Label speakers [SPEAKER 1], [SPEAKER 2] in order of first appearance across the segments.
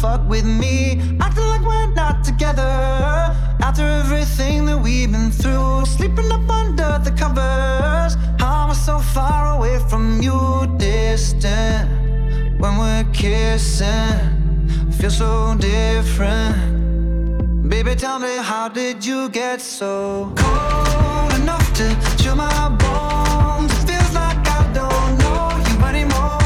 [SPEAKER 1] fuck with me. Acting like we're not together. After everything that we've been through, sleeping up under the covers. How am I so far away from you, distant? When we're kissing, feel so different. Baby, tell me, how did you get so cold enough to chill my bones? It feels like I don't know you anymore.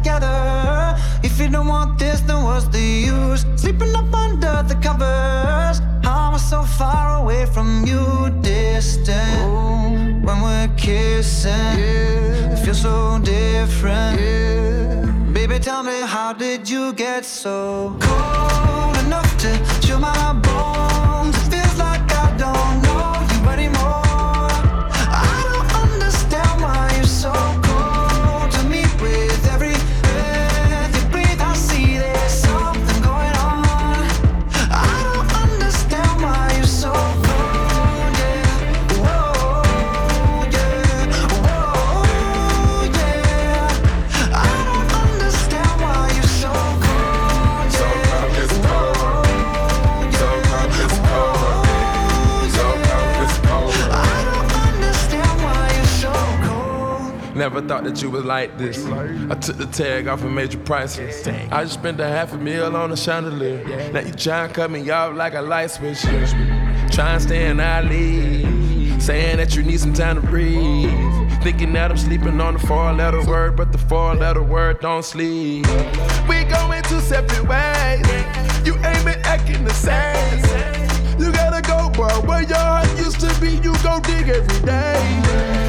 [SPEAKER 1] together. If you don't want this, then what's the use? Sleeping up under the covers. I'm so far away from you, distant. Ooh, when we're kissing, yeah. it feels so different. Yeah. Baby, tell me, how did you get so cold enough to chill my bones? It feels like I don't know you anymore.
[SPEAKER 2] Never thought that you was like this. I took the tag off and made you priceless. I just spent a half a meal on a chandelier. Now you try and cut me off like a light switch. Try and stay in lead. Saying that you need some time to breathe. Thinking that I'm sleeping on the four letter word, but the four letter word don't sleep. We going two separate ways. You ain't been acting the same. You gotta go, bro. Where your heart used to be, you go dig every day.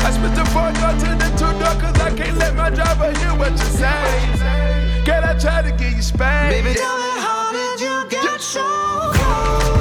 [SPEAKER 2] I spit the fuck out to the two door, cause I can't let my driver hear what you say. Can I try to get you spanked?
[SPEAKER 1] Baby, tell me how did you get so cold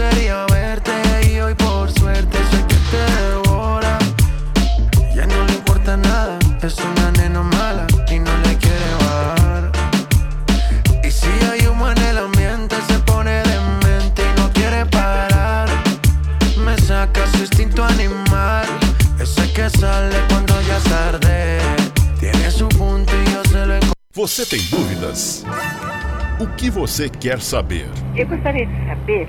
[SPEAKER 3] Quería verte y hoy por suerte sé que te devora. Ya no le importa nada, es una nena mala y no le quiere bajar. Y si hay humo en el ambiente, se pone demente y no quiere parar. Me saca su instinto animal, ese que sale cuando ya es tarde. Tiene su punto y yo se lo encontré.
[SPEAKER 4] Você tem dúvidas? O que você quer saber?
[SPEAKER 5] Eu gostaria de saber,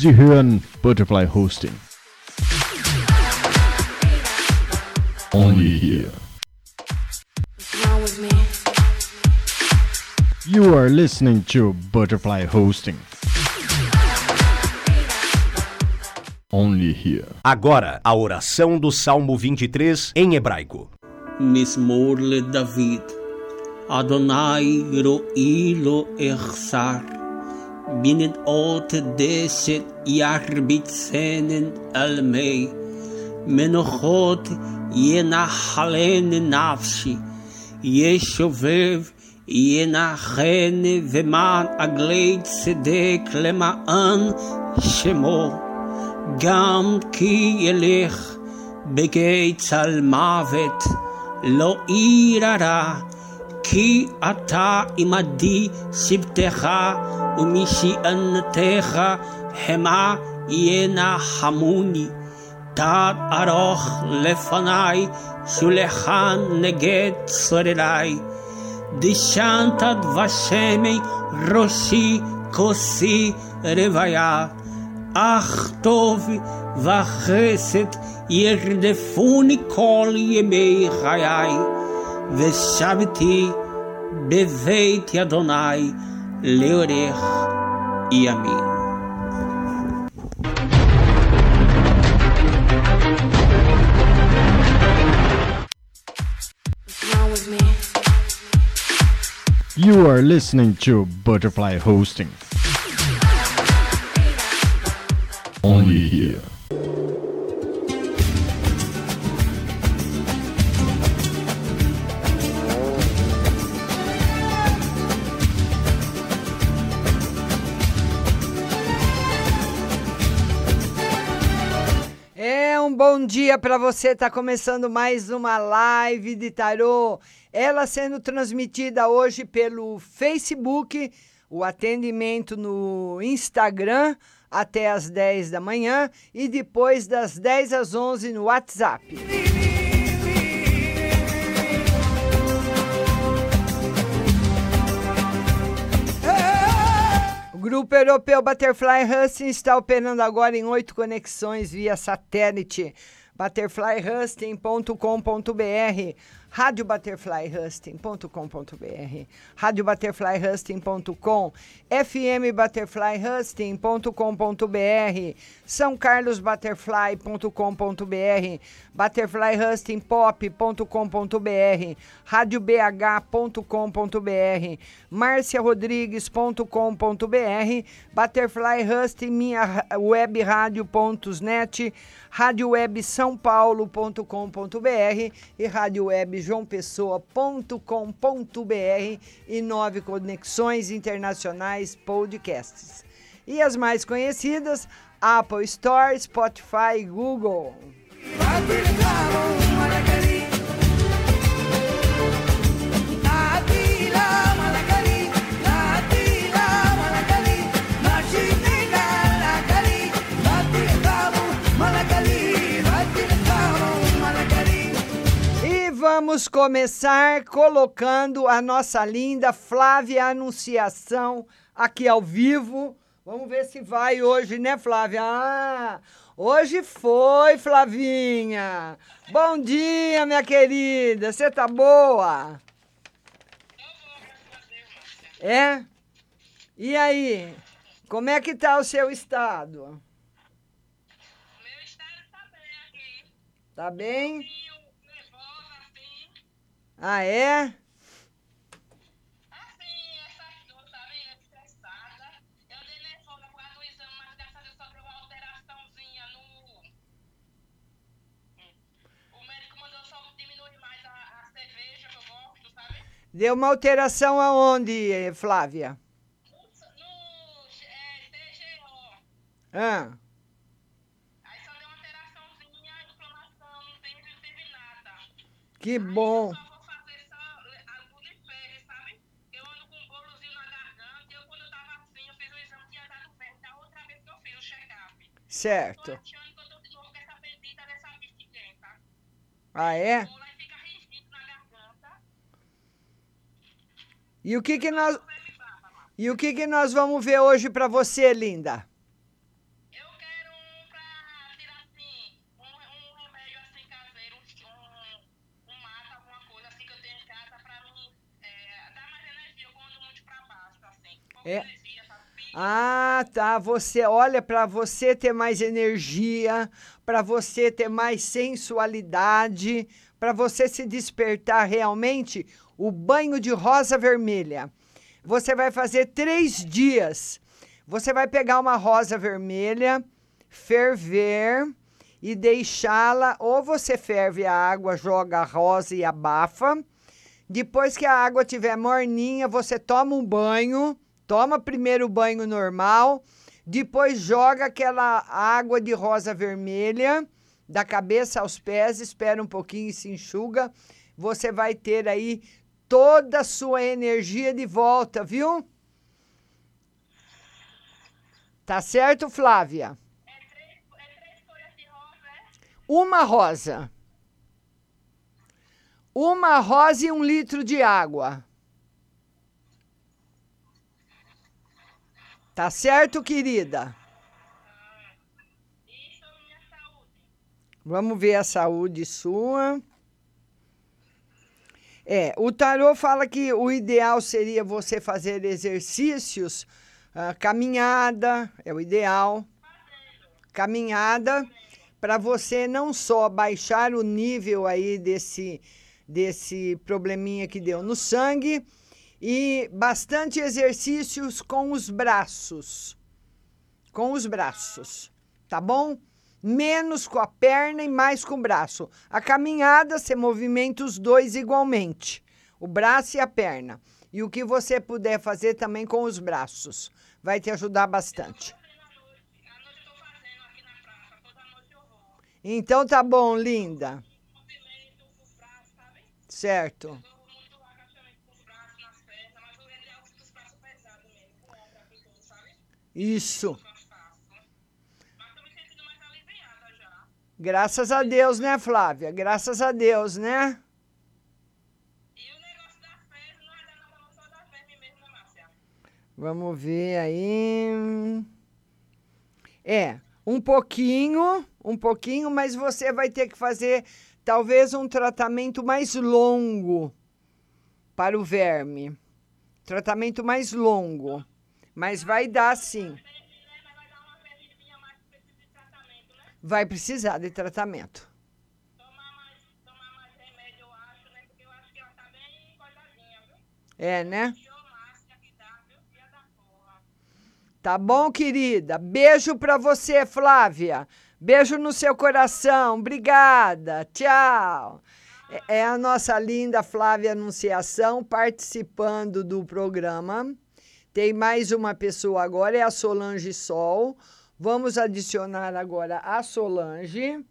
[SPEAKER 6] Zihan Butterfly Hosting. Only here. You are listening to Butterfly Hosting. Only here.
[SPEAKER 7] Agora, a oração do Salmo 23 em hebraico.
[SPEAKER 8] Mismor David. Adonai ro'ilo echsar. אחסר. בנדעות דשת ירביצנן על מי. מנוחות ינחלן נפשי. ישובב ינחן ומען עגלי צדק למען שמו. גם כי ילך בגיא צל מוות, לא ירא כי אתה עמדי שבטך ומשענתך המה ינחמוני. תת ארוך לפניי, שולחן נגד צורריי. דשנת דבשמי ראשי כוסי רוויה. אך טוב וחסד ירדפוני כל ימי חיי, ושבתי
[SPEAKER 9] Adonai Leorer e
[SPEAKER 6] You are listening to Butterfly Hosting. Only here.
[SPEAKER 10] Um bom dia para você. Tá começando mais uma live de tarô. Ela sendo transmitida hoje pelo Facebook, o atendimento no Instagram até às 10 da manhã e depois das 10 às 11 no WhatsApp. Grupo Europeu Butterfly Husting está operando agora em oito conexões via satélite. Butterflyhusting.com.br Rádio Butterflyhusting.com.br Rádio Butterflyhusting.com FM Butterflyhusting.com.br São Carlos Butterfly.com.br Butterflyhustingpop.com.br Rádio BH.com.br marciarodrigues.com.br Butterfly Husting minha web rádio.net Rádio Web São Paulo.com.br e Rádio Web João Pessoa.com.br e nove conexões internacionais podcasts. E as mais conhecidas, Apple Store, Spotify Google. Vamos começar colocando a nossa linda Flávia Anunciação aqui ao vivo. Vamos ver se vai hoje, né, Flávia? Ah, hoje foi, Flavinha. Bom dia, minha querida. Você tá boa? É? E aí? Como é que tá o seu estado?
[SPEAKER 11] Meu estado tá bem aqui.
[SPEAKER 10] Tá bem? Ah, é?
[SPEAKER 11] Essas duas, sabe? Estressada. Eu dei nervosa por causa do exame, mas graças a Deus sofreu uma alteraçãozinha no... O médico mandou só diminuir mais a, a cerveja que eu gosto, sabe?
[SPEAKER 10] Deu uma alteração aonde, Flávia?
[SPEAKER 11] No, no é, TGO.
[SPEAKER 10] Ah,
[SPEAKER 11] Aí só deu uma alteraçãozinha, inflamação, não teve, não teve nada.
[SPEAKER 10] que bom.
[SPEAKER 11] Só vou fazer só algo de febre, sabe? Eu ando com um bolozinho na garganta. Eu, quando eu tava assim, eu fiz o exame, tinha dado certo. Da outra vez que eu fiz o check-up. Tô
[SPEAKER 10] Certo.
[SPEAKER 11] achando que eu tô de novo com essa bendita dessa
[SPEAKER 10] Ah, é?
[SPEAKER 11] Vou lá e
[SPEAKER 10] o que que nós. E o que que nós vamos ver hoje pra você, linda?
[SPEAKER 11] Eu quero um pra tirar assim, um, um remédio assim caseiro, um, um mata, alguma coisa assim que eu tenho em casa pra mim é, dar mais energia. Muito pra baixo, assim.
[SPEAKER 10] É. Ah, tá. Você olha pra você ter mais energia, pra você ter mais sensualidade, pra você se despertar realmente, o banho de rosa vermelha. Você vai fazer três dias. Você vai pegar uma rosa vermelha, ferver e deixá-la. Ou você ferve a água, joga a rosa e abafa. Depois que a água estiver morninha, você toma um banho. Toma primeiro o banho normal, depois joga aquela água de rosa vermelha da cabeça aos pés, espera um pouquinho e se enxuga. Você vai ter aí toda a sua energia de volta, viu? Tá certo, Flávia?
[SPEAKER 11] É três, é três folhas de rosa, é?
[SPEAKER 10] Uma rosa. Uma rosa e um litro de água. Tá certo, querida?
[SPEAKER 11] Sobre minha saúde.
[SPEAKER 10] Vamos ver a saúde sua. É, o tarô fala que o ideal seria você fazer exercícios, ah, caminhada, é o ideal. Caminhada para você não só baixar o nível aí desse desse probleminha que deu no sangue e bastante exercícios com os braços. Com os braços, tá bom? Menos com a perna e mais com o braço. A caminhada você movimenta os dois igualmente, o braço e a perna. E o que você puder fazer também com os braços, vai te ajudar bastante. Então tá bom, linda. Certo.
[SPEAKER 11] Já.
[SPEAKER 10] Graças a Deus, né, Flávia? Graças a Deus, né?
[SPEAKER 11] E né?
[SPEAKER 10] Vamos ver aí. É, um pouquinho, um pouquinho, mas você vai ter que fazer talvez um tratamento mais longo para o verme. Tratamento mais longo. Mas vai dar sim.
[SPEAKER 11] Vai
[SPEAKER 10] precisar de tratamento. É, né? Tá bom, querida? Beijo pra você, Flávia. Beijo no seu coração. Obrigada. Tchau. É- É a nossa linda Flávia Anunciação participando do programa. Tem mais uma pessoa agora, é a Solange Sol. Vamos adicionar agora a Solange.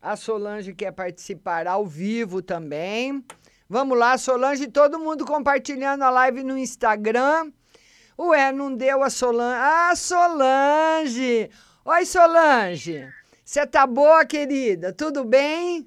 [SPEAKER 10] A Solange quer participar ao vivo também. Vamos lá, Solange, todo mundo compartilhando a live no Instagram. Ué, não deu a Solange. Ah, Solange! Oi, Solange. Você tá boa, querida? Tudo bem?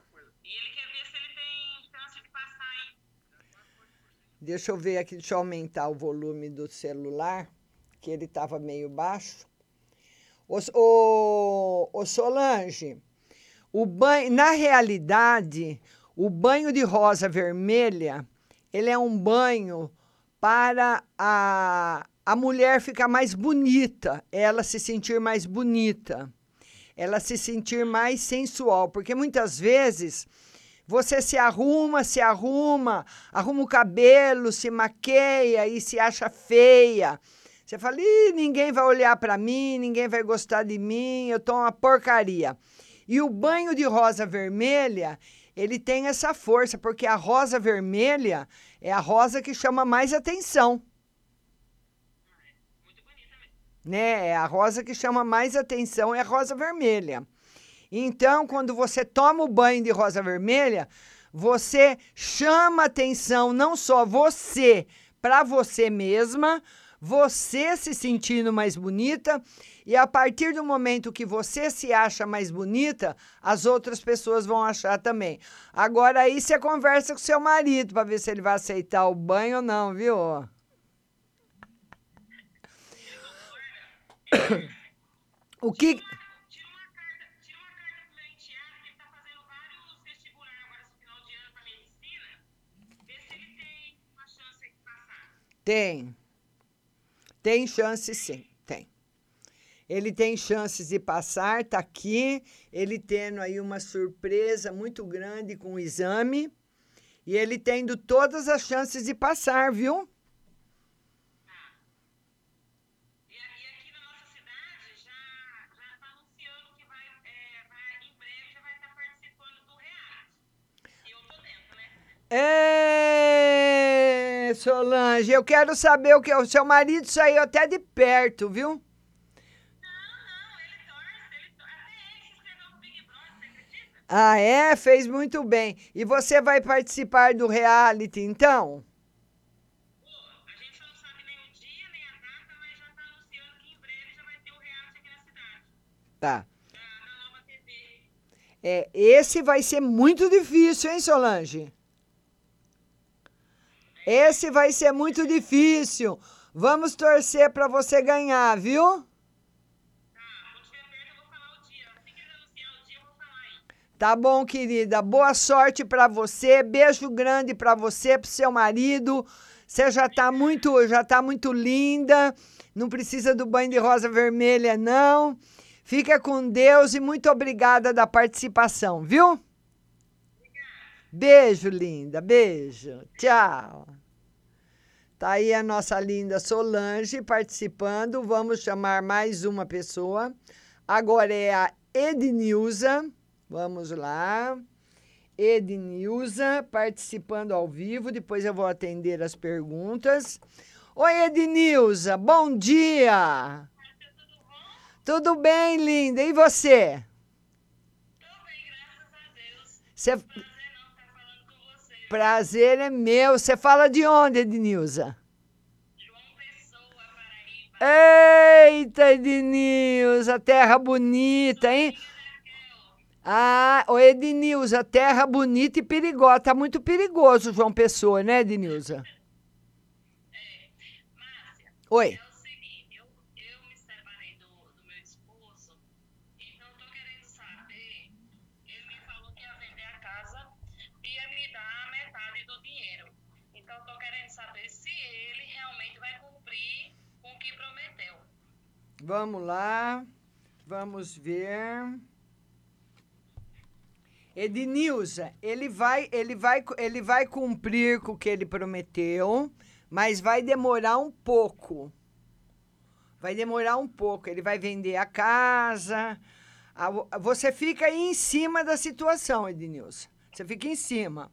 [SPEAKER 10] Deixa eu ver aqui, deixa eu aumentar o volume do celular, que ele estava meio baixo. Ô, ô Solange, o banho, na realidade, o banho de rosa vermelha, ele é um banho para a, a mulher ficar mais bonita, ela se sentir mais bonita, ela se sentir mais sensual, porque muitas vezes você se arruma, se arruma, arruma o cabelo, se maqueia e se acha feia. Você fala, Ih, ninguém vai olhar para mim, ninguém vai gostar de mim, eu tô uma porcaria. E o banho de rosa vermelha, ele tem essa força, porque a rosa vermelha é a rosa que chama mais atenção. Né? É a rosa que chama mais atenção é a rosa vermelha. Então, quando você toma o banho de rosa vermelha, você chama atenção não só você para você mesma, você se sentindo mais bonita, e a partir do momento que você se acha mais bonita, as outras pessoas vão achar também. Agora aí você conversa com seu marido para ver se ele vai aceitar o banho ou não, viu? O que Tem. Tem chance sim, tem. Ele tem chances de passar, tá aqui, ele tendo aí uma surpresa muito grande com o exame, e ele tendo todas as chances de passar, viu? É, Solange, eu quero saber o que o seu marido saiu até de perto, viu? Ah, é? Fez muito bem. E você vai participar do reality, então? Tá. É, esse vai ser muito difícil, hein, Solange? Esse vai ser muito difícil. Vamos torcer para você ganhar, viu? Tá bom, querida. Boa sorte para você. Beijo grande para você, pro seu marido. Você já tá muito, já tá muito linda. Não precisa do banho de rosa vermelha não. Fica com Deus e muito obrigada da participação, viu? Beijo, linda. Beijo. Tchau. Tá aí a nossa linda Solange participando. Vamos chamar mais uma pessoa. Agora é a Ednilza. Vamos lá. Ednilza participando ao vivo. Depois eu vou atender as perguntas. Oi, Ednilza. Bom dia. Tudo bem, linda? E você? Tudo bem, graças a Deus. Você... Prazer é meu. Você fala de onde, Ednilza? João Pessoa, Paraíba. Eita, Ednilza, terra bonita, hein? Ah, o Ednilza, terra bonita e perigosa. Tá muito perigoso, João Pessoa, né, Ednilza? É, Márcia. Oi. Vamos lá. Vamos ver. Ednilza, ele vai, ele vai, ele vai cumprir com o que ele prometeu, mas vai demorar um pouco. Vai demorar um pouco. Ele vai vender a casa, A- Você fica aí em cima da situação, Ednilson. Você fica em cima.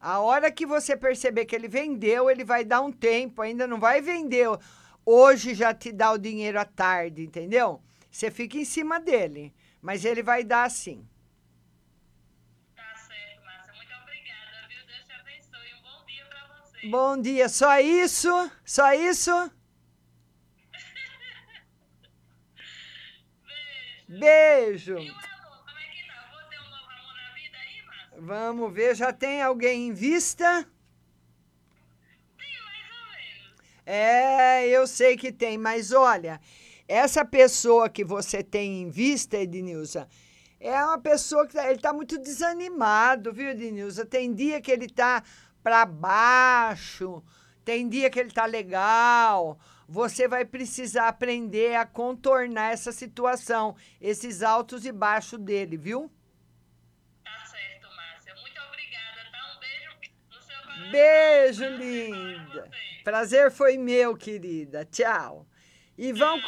[SPEAKER 10] A hora que você perceber que ele vendeu, ele vai dar um tempo, ainda não vai vender. Hoje já te dá o dinheiro à tarde, entendeu? Você fica em cima dele, mas ele vai dar sim.
[SPEAKER 11] Tá certo, Márcia. Muito obrigada, viu? Deus te abençoe. Um bom dia pra você.
[SPEAKER 10] Bom dia, só isso? Só isso? Beijo.
[SPEAKER 11] E o amor, como é que tá? Vou ter um novo amor na vida aí, Márcia?
[SPEAKER 10] Vamos ver, já tem alguém em vista? É, eu sei que tem, mas olha, essa pessoa que você tem em vista, Ednilza, é uma pessoa que tá, ele tá muito desanimado, viu, Ednilza? Tem dia que ele tá para baixo, tem dia que ele tá legal. Você vai precisar aprender a contornar essa situação, esses altos e baixos dele, viu?
[SPEAKER 11] Tá certo, Márcia. Muito obrigada, tá? Um beijo no seu.
[SPEAKER 10] Beijo, linda. Prazer foi meu, querida. Tchau. E vão,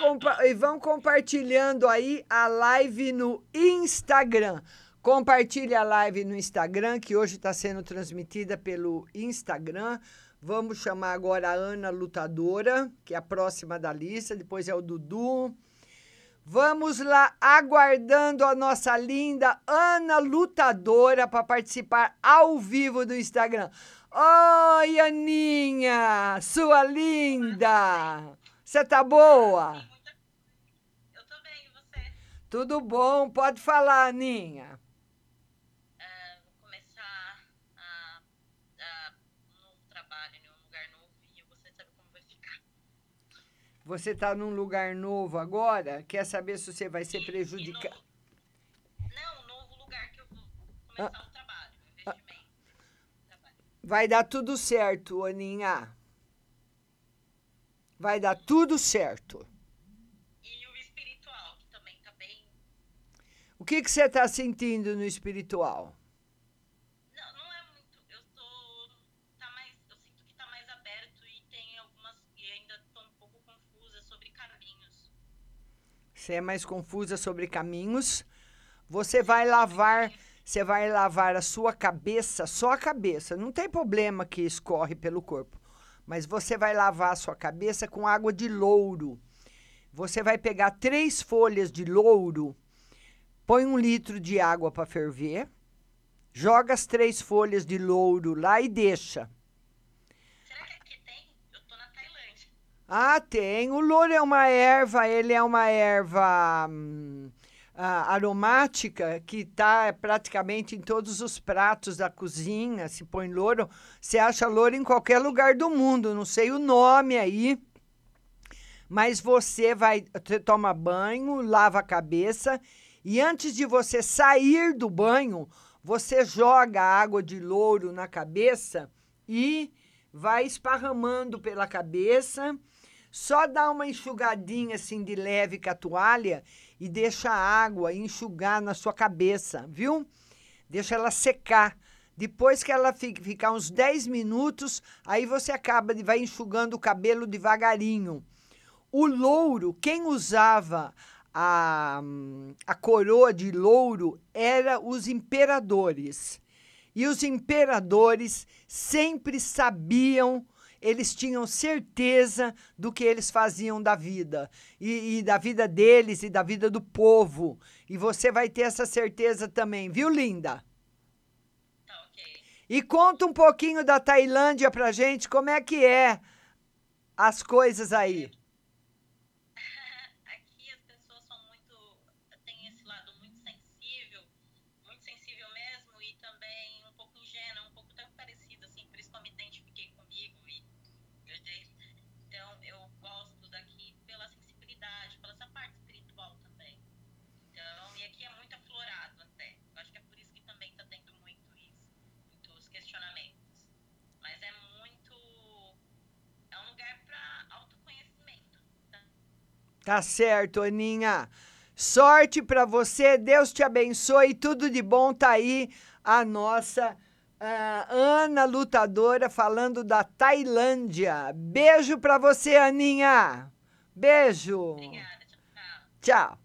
[SPEAKER 10] e vão compartilhando aí a live no Instagram. Compartilhe a live no Instagram, que hoje está sendo transmitida pelo Instagram. Vamos chamar agora a Ana Lutadora, que é a próxima da lista. Depois é o Dudu. Vamos lá, aguardando a nossa linda Ana Lutadora para participar ao vivo do Instagram. Oi, Aninha, sua linda! Você tá boa?
[SPEAKER 11] Eu tô bem, e você?
[SPEAKER 10] Tudo bom? Pode falar, Aninha.
[SPEAKER 11] Ah, vou começar a, a um novo trabalho em um lugar novo e você sabe como vai ficar.
[SPEAKER 10] Você tá num lugar novo agora? Quer saber se você vai ser prejudicado?
[SPEAKER 11] no- Não, novo lugar que eu vou começar trabalho, um.
[SPEAKER 10] Vai dar tudo certo, Aninha. Vai dar tudo certo.
[SPEAKER 11] E o espiritual, que também tá bem.
[SPEAKER 10] O que, que você está sentindo no espiritual?
[SPEAKER 11] Não, não é muito. Eu tô. Tá mais. Eu sinto que tá mais aberto e tem algumas. E ainda tô um pouco confusa sobre caminhos.
[SPEAKER 10] Você é mais confusa sobre caminhos. Você vai lavar, você vai lavar a sua cabeça, só a cabeça. Não tem problema que escorre pelo corpo. Mas você vai lavar a sua cabeça com água de louro. Você vai pegar três folhas de louro, põe um litro de água para ferver, joga as três folhas de louro lá e deixa.
[SPEAKER 11] Será que aqui tem? Eu tô na Tailândia.
[SPEAKER 10] Ah, tem. O louro é uma erva, ele é uma erva hum, ah, aromática que está praticamente em todos os pratos da cozinha. Se põe louro, você acha louro em qualquer lugar do mundo. Não sei o nome aí. Mas você vai, você toma banho, lava a cabeça e antes de você sair do banho, você joga água de louro na cabeça e vai esparramando pela cabeça. Só dá uma enxugadinha assim de leve com a toalha e deixa a água enxugar na sua cabeça, viu? Deixa ela secar. Depois que ela fi- ficar uns 10 minutos, aí você acaba de vai enxugando o cabelo devagarinho. O louro, quem usava a, a coroa de louro era os imperadores. E os imperadores sempre sabiam, eles tinham certeza do que eles faziam da vida, e, e da vida deles e da vida do povo. E você vai ter essa certeza também, viu, linda?
[SPEAKER 11] Tá.
[SPEAKER 10] E conta um pouquinho da Tailândia pra gente, como é que é as coisas aí.
[SPEAKER 11] Tá
[SPEAKER 10] certo, Aninha. Sorte pra você, Deus te abençoe, tudo de bom. Tá aí a nossa ah, Ana Lutadora falando da Tailândia. Beijo pra você, Aninha. Beijo.
[SPEAKER 11] Obrigada, tchau. Tchau.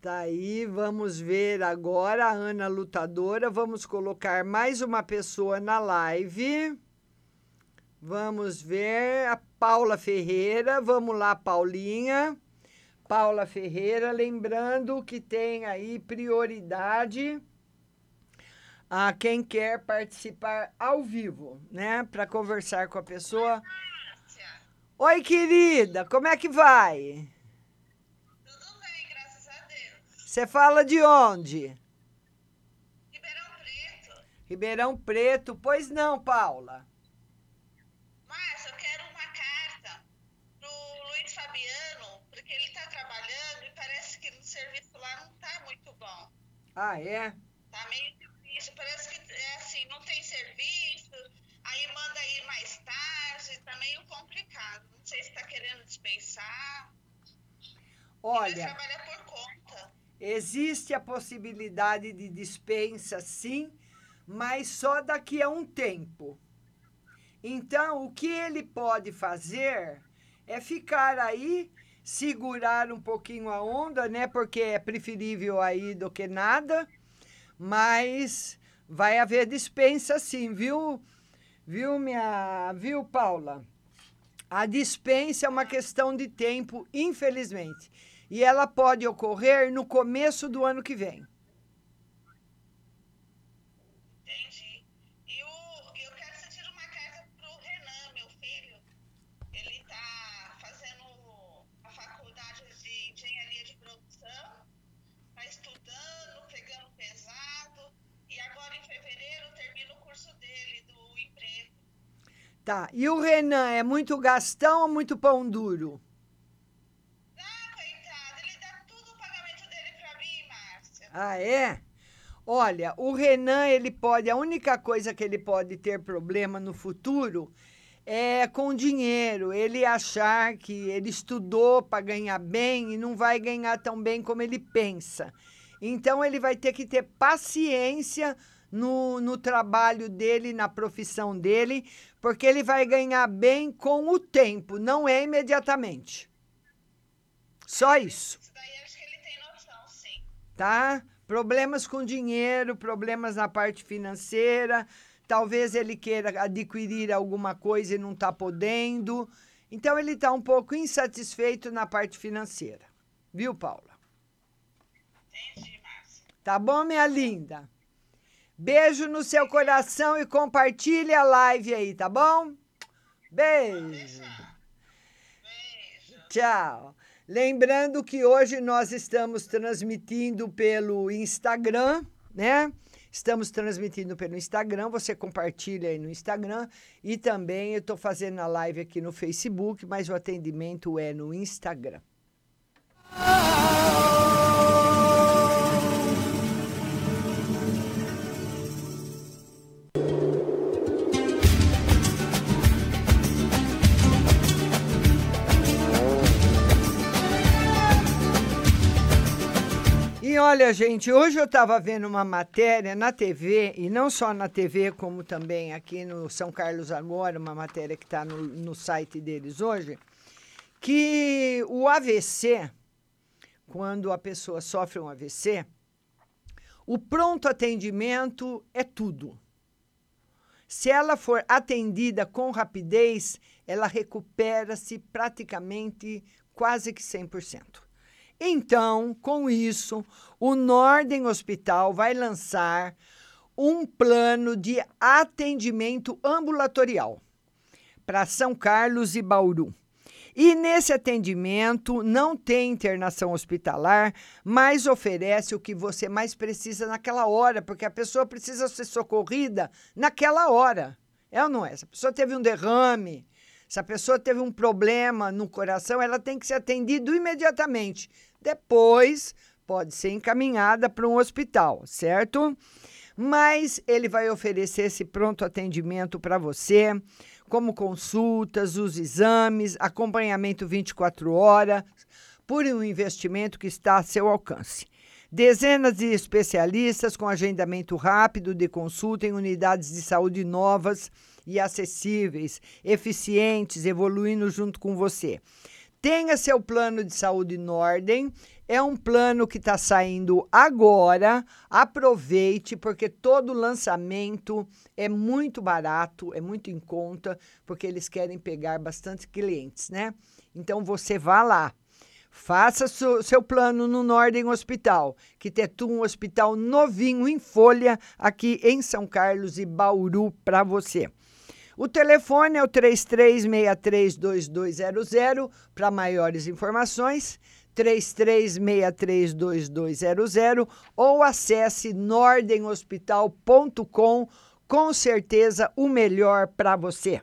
[SPEAKER 10] Tá aí, vamos ver agora a Ana Lutadora. Vamos colocar mais uma pessoa na live. Vamos ver a Paula Ferreira. Vamos lá, Paulinha. Paula Ferreira, lembrando que tem aí prioridade a quem quer participar ao vivo, né? Para conversar com a pessoa. Oi, querida, como é que vai? Você fala de onde?
[SPEAKER 11] Ribeirão Preto.
[SPEAKER 10] Ribeirão Preto. Pois não, Paula.
[SPEAKER 11] Márcia, eu quero uma carta pro Luiz Fabiano, porque ele tá trabalhando e parece que no serviço lá não tá muito bom.
[SPEAKER 10] Ah, é?
[SPEAKER 11] Tá meio difícil. Parece que é assim, não tem serviço, aí manda ir mais tarde, tá meio complicado. Não sei se tá querendo dispensar.
[SPEAKER 10] Olha.
[SPEAKER 11] Ele trabalha por conta.
[SPEAKER 10] Existe a possibilidade de dispensa, sim, mas só daqui a um tempo. Então, o que ele pode fazer é ficar aí, segurar um pouquinho a onda, né? Porque é preferível aí do que nada, mas vai haver dispensa sim, viu? Viu, minha, viu, Paula? A dispensa é uma questão de tempo, infelizmente e ela pode ocorrer no começo do ano que vem.
[SPEAKER 11] Entendi. E o, eu quero que você tire uma carta para o Renan, meu filho. Ele está fazendo a faculdade de engenharia de produção, está estudando, pegando pesado, e agora em fevereiro termina o curso dele do emprego.
[SPEAKER 10] Tá. E o Renan é muito gastão ou muito pão duro? Ah, é? Olha, o Renan, ele pode, a única coisa que ele pode ter problema no futuro é com dinheiro. Ele achar que ele estudou para ganhar bem e não vai ganhar tão bem como ele pensa. Então, ele vai ter que ter paciência no, no trabalho dele, na profissão dele, porque ele vai ganhar bem com o tempo, não é imediatamente. Só isso tá? Problemas com dinheiro, problemas na parte financeira, talvez ele queira adquirir alguma coisa e não está podendo. Então, ele está um pouco insatisfeito na parte financeira. Viu, Paula?
[SPEAKER 11] Entendi, Márcia.
[SPEAKER 10] Tá bom, minha linda? Beijo no seu coração e compartilhe a live aí, tá bom? Beijo.
[SPEAKER 11] Beijo.
[SPEAKER 10] Tchau. Lembrando que hoje nós estamos transmitindo pelo Instagram, né? Estamos transmitindo pelo Instagram, você compartilha aí no Instagram e também eu estou fazendo a live aqui no Facebook, mas o atendimento é no Instagram. E olha, gente, hoje eu estava vendo uma matéria na TV, e não só na TV, como também aqui no São Carlos Agora, uma matéria que está no, no site deles hoje, que o AVC, quando a pessoa sofre um AVC, o pronto atendimento é tudo. Se ela for atendida com rapidez, ela recupera-se praticamente quase que 100%. Então, com isso, o Norden Hospital vai lançar um plano de atendimento ambulatorial para São Carlos e Bauru. E nesse atendimento não tem internação hospitalar, mas oferece o que você mais precisa naquela hora, porque a pessoa precisa ser socorrida naquela hora. É ou não é? Se a pessoa teve um derrame, se a pessoa teve um problema no coração, ela tem que ser atendida imediatamente. Depois, pode ser encaminhada para um hospital, certo? Mas ele vai oferecer esse pronto atendimento para você, como consultas, os exames, acompanhamento 24 horas, por um investimento que está a seu alcance. Dezenas de especialistas com agendamento rápido de consulta em unidades de saúde novas e acessíveis, eficientes, evoluindo junto com você Tenha seu plano de saúde Nordem. É um plano que está saindo agora. Aproveite, porque todo lançamento é muito barato, é muito em conta, porque eles querem pegar bastante clientes, né? Então você vá lá. Faça seu plano no Nordem Hospital, que tem um hospital novinho em folha aqui em São Carlos e Bauru para você. O telefone é o 33632200 para maiores informações. 33632200 ou acesse nordenhospital.com, com certeza o melhor para você.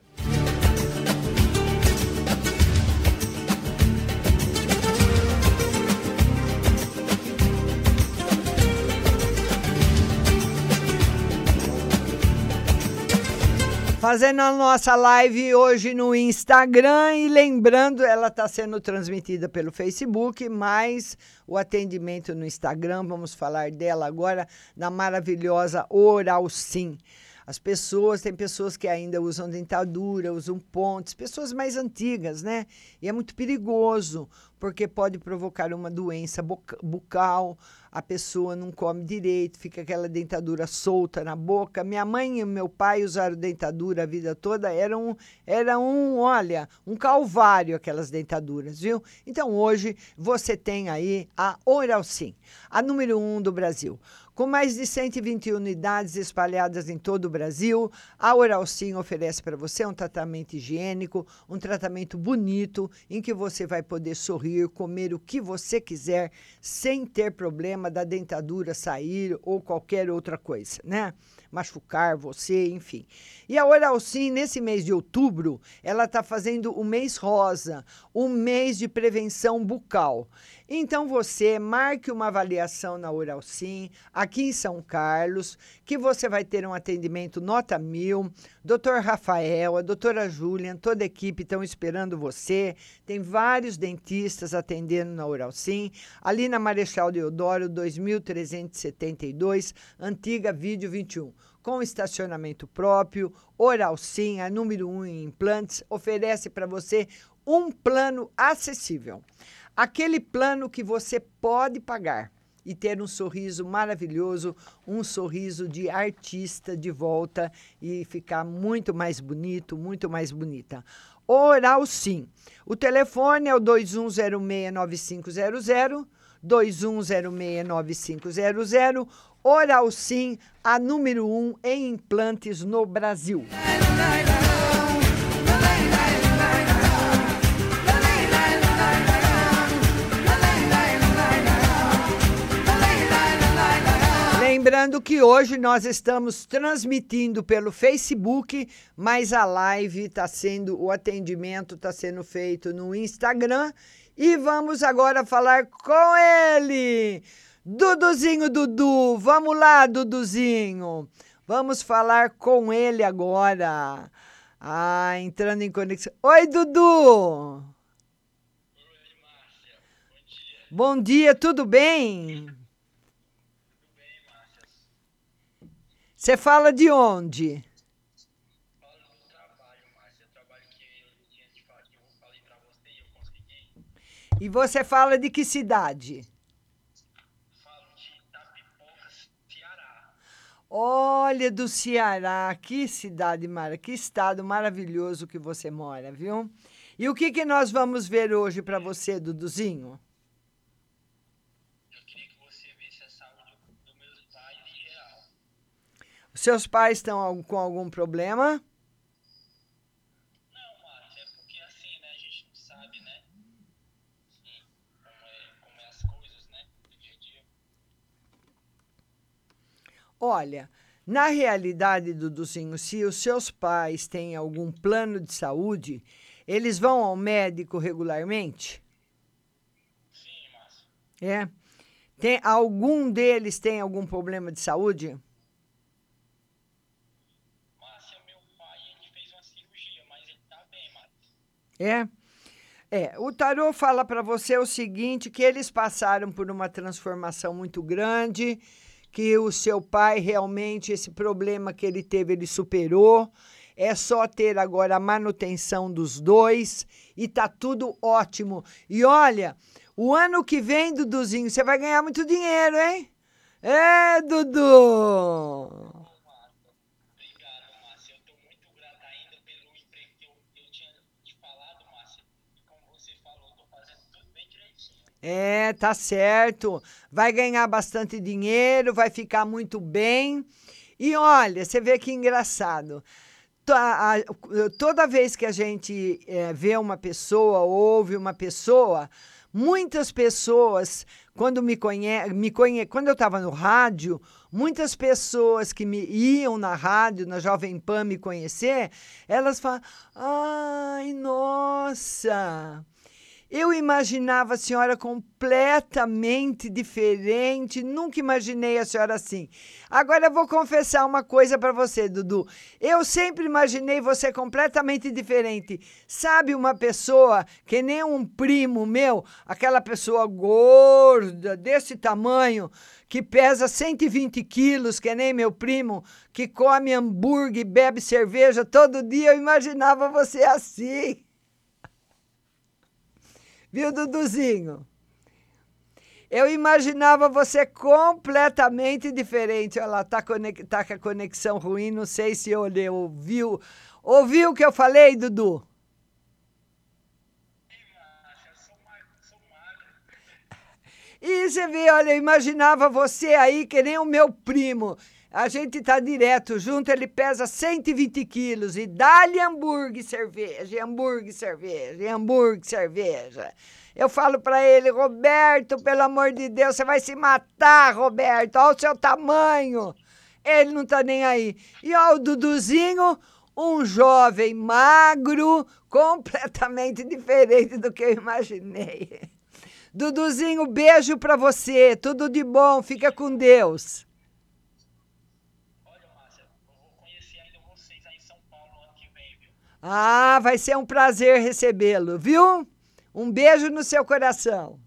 [SPEAKER 10] Fazendo a nossa live hoje no Instagram e lembrando, ela está sendo transmitida pelo Facebook, mas o atendimento no Instagram, vamos falar dela agora, na maravilhosa Oral Sim. As pessoas, tem pessoas que ainda usam dentadura, usam pontes, pessoas mais antigas, né? E é muito perigoso, porque pode provocar uma doença bucal, a pessoa não come direito, fica aquela dentadura solta na boca. Minha mãe e meu pai usaram dentadura a vida toda, era um, era um, olha, um calvário aquelas dentaduras, viu? Então hoje você tem aí a Oral Sim, a número um do Brasil. Com mais de 120 unidades espalhadas em todo o Brasil, a Oral Sim oferece para você um tratamento higiênico, um tratamento bonito, em que você vai poder sorrir, comer o que você quiser, sem ter problema da dentadura sair ou qualquer outra coisa, né? Machucar você, enfim. E a Oral Sim, nesse mês de outubro, ela está fazendo o mês rosa, um mês de prevenção bucal. Então você marque uma avaliação na Oral Sim, aqui em São Carlos, que você vai ter um atendimento nota mil. Doutor Rafael, a doutora Julian, toda a equipe estão esperando você. Tem vários dentistas atendendo na Oral Sim, ali na Marechal Deodoro, 2372, antiga Vídeo 21 com estacionamento próprio, Oral Sim, a número 1 um em implantes, oferece para você um plano acessível. Aquele plano que você pode pagar e ter um sorriso maravilhoso, um sorriso de artista de volta e ficar muito mais bonito, muito mais bonita. Oral Sim. O telefone é o 21069500, 21069500. Oral Sim, a número 1 um em implantes no Brasil. Lembrando que hoje nós estamos transmitindo pelo Facebook, mas a live está sendo, o atendimento está sendo feito no Instagram. E vamos agora falar com ele, Duduzinho Dudu. Vamos lá, Duduzinho. Vamos falar com ele agora. Ah, entrando em conexão. Oi, Dudu. Bom dia, tudo bem? Você fala de onde? E você fala de que cidade? Olha, do Ceará, que cidade mara, que estado maravilhoso que você mora, viu? E o que, que nós vamos ver hoje para você, Duduzinho? Seus pais estão com algum problema? Olha, na realidade, Duduzinho, se os seus pais têm algum plano de saúde, eles vão ao médico regularmente? Sim, Márcia. É? Tem, algum deles tem algum problema de saúde? É? É, o tarô fala para você o seguinte, que eles passaram por uma transformação muito grande, que o seu pai realmente esse problema que ele teve, ele superou. É só ter agora a manutenção dos dois e tá tudo ótimo. E olha, o ano que vem, Duduzinho, você vai ganhar muito dinheiro, hein? É, Dudu! É, tá certo. Vai ganhar bastante dinheiro, vai ficar muito bem. E olha, você vê que engraçado. A- Toda vez que a gente eh, vê uma pessoa, ouve uma pessoa, muitas pessoas, quando me conhecem, me conhe... quando eu estava no rádio, muitas pessoas que me iam na rádio, na Jovem Pan me conhecer, elas falam: ai, nossa! Eu imaginava a senhora completamente diferente, nunca imaginei a senhora assim. Agora eu vou confessar uma coisa para você, Dudu. Eu sempre imaginei você completamente diferente. Sabe uma pessoa que nem um primo meu, aquela pessoa gorda, desse tamanho, que pesa 120 quilos, que nem meu primo, que come hambúrguer bebe cerveja todo dia, eu imaginava você assim. Viu, Duduzinho? Eu imaginava você completamente diferente. Olha lá, tá, tá com a conexão ruim, não sei se olhou, ouviu. Ouviu o que eu falei, Dudu? E você vê, olha, eu imaginava você aí que nem o meu primo. A gente tá direto junto, ele pesa 120 quilos e dá-lhe hambúrguer, cerveja, hambúrguer, cerveja, hambúrguer, cerveja. Eu falo pra ele, Roberto, pelo amor de Deus, você vai se matar, Roberto, olha o seu tamanho. Ele não tá nem aí. E ó, o Duduzinho, um jovem magro, completamente diferente do que eu imaginei. Duduzinho, beijo pra você, tudo de bom, fica com Deus. Ah, vai ser um prazer recebê-lo, viu? Um beijo no seu coração.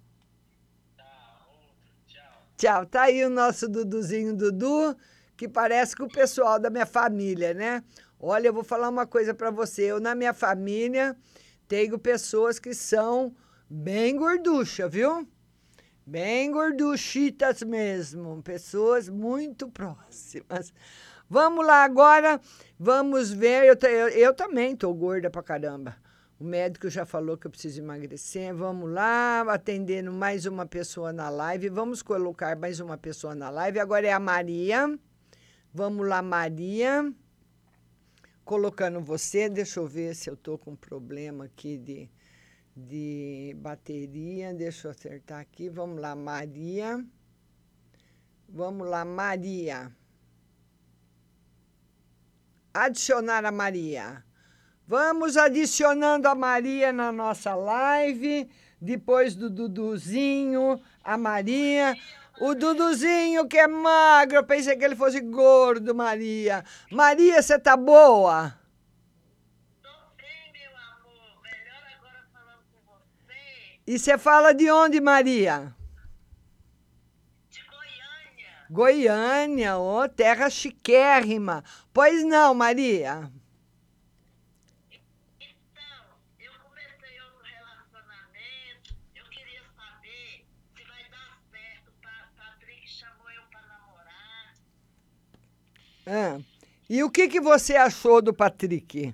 [SPEAKER 10] Tchau. Tá aí o nosso Duduzinho Dudu, que parece com o pessoal da minha família, né? Olha, eu vou falar uma coisa pra você. Eu, na minha família, tenho pessoas que são bem gorducha, viu? Bem gorduchitas mesmo. Pessoas muito próximas. Vamos lá agora, vamos ver. Eu, eu, eu também tô gorda pra caramba. O médico já falou que eu preciso emagrecer. Vamos lá, atendendo mais uma pessoa na live. Vamos colocar mais uma pessoa na live. Agora é a Maria. Vamos lá, Maria. Colocando você, deixa eu ver se eu tô com problema aqui de, de bateria. Deixa eu acertar aqui. Vamos lá, Maria. Vamos lá, Maria. Adicionar a Maria. Vamos adicionando a Maria na nossa live. Depois do Duduzinho, a Maria. O Duduzinho que é magro, eu pensei que ele fosse gordo, Maria. Maria, você tá boa? E você fala de onde, Maria? Goiânia, ô, terra chiquérrima. Pois não, Maria? Ah, e o que, que você achou do Patrick?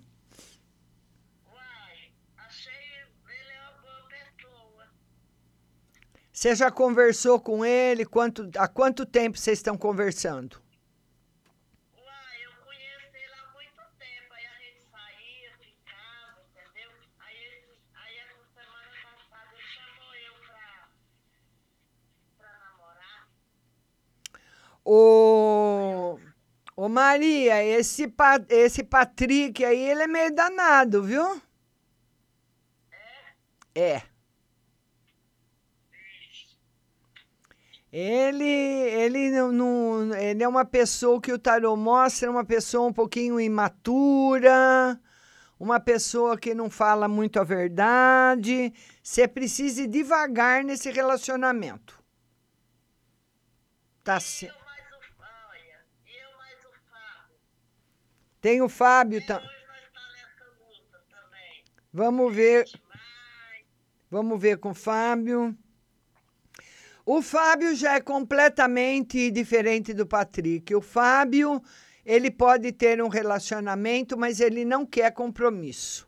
[SPEAKER 10] Você já conversou com ele? Quanto, há quanto tempo vocês estão conversando? Ô, ô Maria, esse, esse Patrick aí, ele é meio danado, viu? É. Ele, ele, não, não- ele é uma pessoa que o tarô mostra, uma pessoa um pouquinho imatura, uma pessoa que não fala muito a verdade. Você precisa ir devagar nesse relacionamento. Tá certo. Tem o Fábio também. Vamos ver. Vamos ver com o Fábio. O Fábio já é completamente diferente do Patrick. O Fábio, ele pode ter um relacionamento, mas ele não quer compromisso.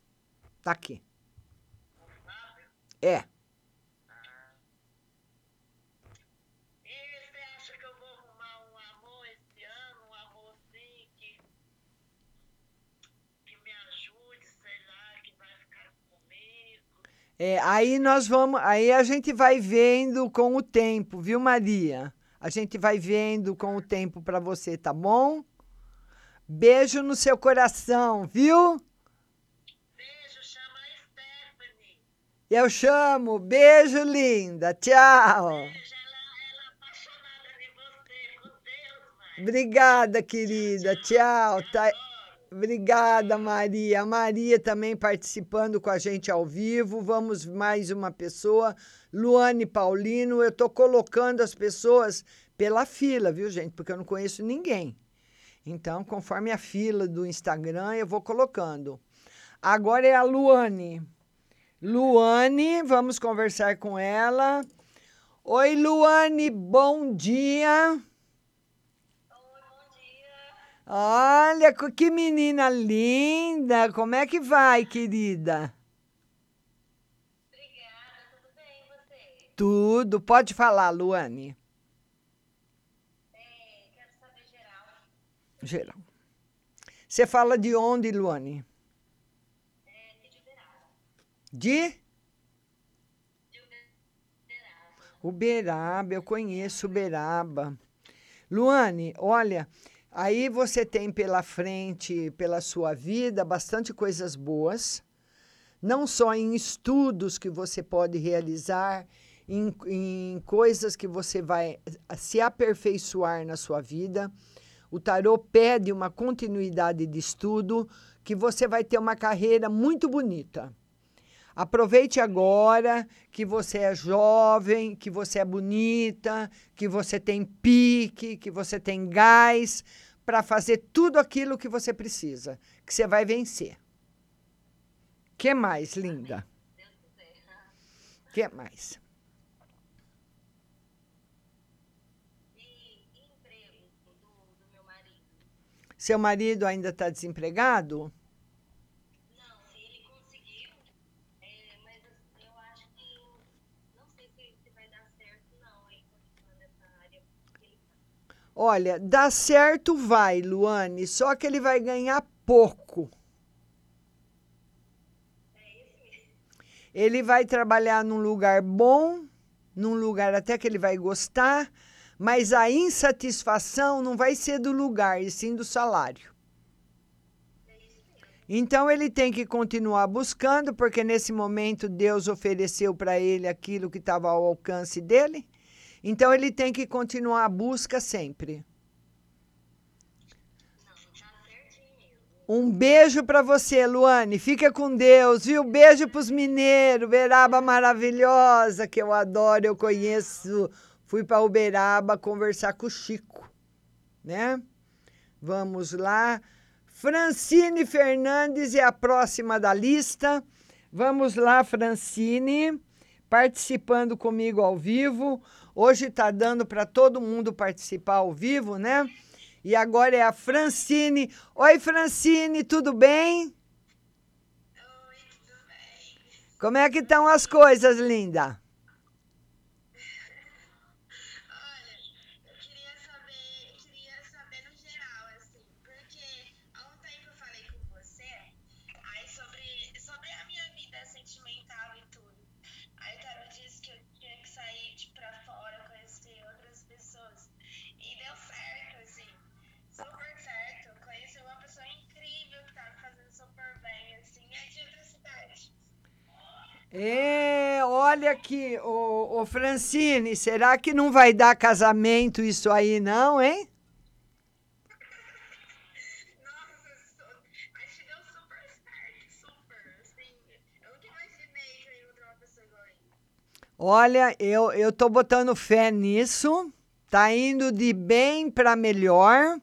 [SPEAKER 10] Tá aqui. É. É, aí nós vamos, aí a gente vai vendo com o tempo, viu, Maria? A gente vai vendo com o tempo para você, tá bom? Beijo no seu coração, viu?
[SPEAKER 11] Beijo, chama a Stephanie.
[SPEAKER 10] Eu chamo. Beijo, linda. Tchau.
[SPEAKER 11] Beijo, ela, ela é apaixonada em você. Com Deus, mãe.
[SPEAKER 10] Obrigada, querida. Tchau. Tá... Obrigada, Maria. A Maria também participando com a gente ao vivo. Vamos mais uma pessoa. Luane Paulino. Eu estou colocando as pessoas pela fila, viu, gente? Porque eu não conheço ninguém. Então, conforme a fila do Instagram, eu vou colocando. Agora é a Luane. Luane, vamos conversar com ela. Oi, Luane, bom dia. Olha, que menina linda! Como é que vai, querida?
[SPEAKER 11] Obrigada, tudo bem, você?
[SPEAKER 10] Tudo. Pode falar, Luane.
[SPEAKER 11] É, quero saber geral.
[SPEAKER 10] Geral. Você fala de onde, Luane?
[SPEAKER 11] É, de Uberaba.
[SPEAKER 10] De
[SPEAKER 11] De Uberaba.
[SPEAKER 10] Uberaba. Eu conheço Uberaba. Luane, olha, aí você tem pela frente, pela sua vida, bastante coisas boas. Não só em estudos que você pode realizar, em, em coisas que você vai se aperfeiçoar na sua vida. O tarô pede uma continuidade de estudo, que você vai ter uma carreira muito bonita. Aproveite agora que você é jovem, que você é bonita, que você tem pique, que você tem gás para fazer tudo aquilo que você precisa, que você vai vencer. Que mais, linda? Que mais?
[SPEAKER 11] E emprego do, do meu marido?
[SPEAKER 10] Seu marido ainda está desempregado?
[SPEAKER 11] Não, se ele conseguiu, é, mas eu- eu acho que. Não sei se, se vai dar certo, não, ele continuar nessa área que ele tá.
[SPEAKER 10] Olha, dá certo vai, Luane, só que ele vai ganhar pouco. Ele vai trabalhar num lugar bom, num lugar até que ele vai gostar, mas a insatisfação não vai ser do lugar, e sim do salário. Então ele tem que continuar buscando, porque nesse momento Deus ofereceu para ele aquilo que estava ao alcance dele. Então ele tem que continuar a busca sempre. Um beijo para você, Luane. Fica com Deus, viu? Beijo para os mineiros. Uberaba maravilhosa, que eu adoro, eu conheço. Fui para Uberaba conversar com o Chico, né? Vamos lá. Francine Fernandes é a próxima da lista. Vamos lá, Francine, participando comigo ao vivo. Hoje está dando para todo mundo participar ao vivo, né? E agora é a Francine. Oi, Francine, tudo bem?
[SPEAKER 11] Oi, tudo bem?
[SPEAKER 10] Como é que estão as coisas, linda?
[SPEAKER 11] É,
[SPEAKER 10] olha aqui, ô, ô Francine, será que não vai dar casamento isso aí, não, hein? Olha, eu, eu tô botando fé nisso. Tá indo de bem para melhor.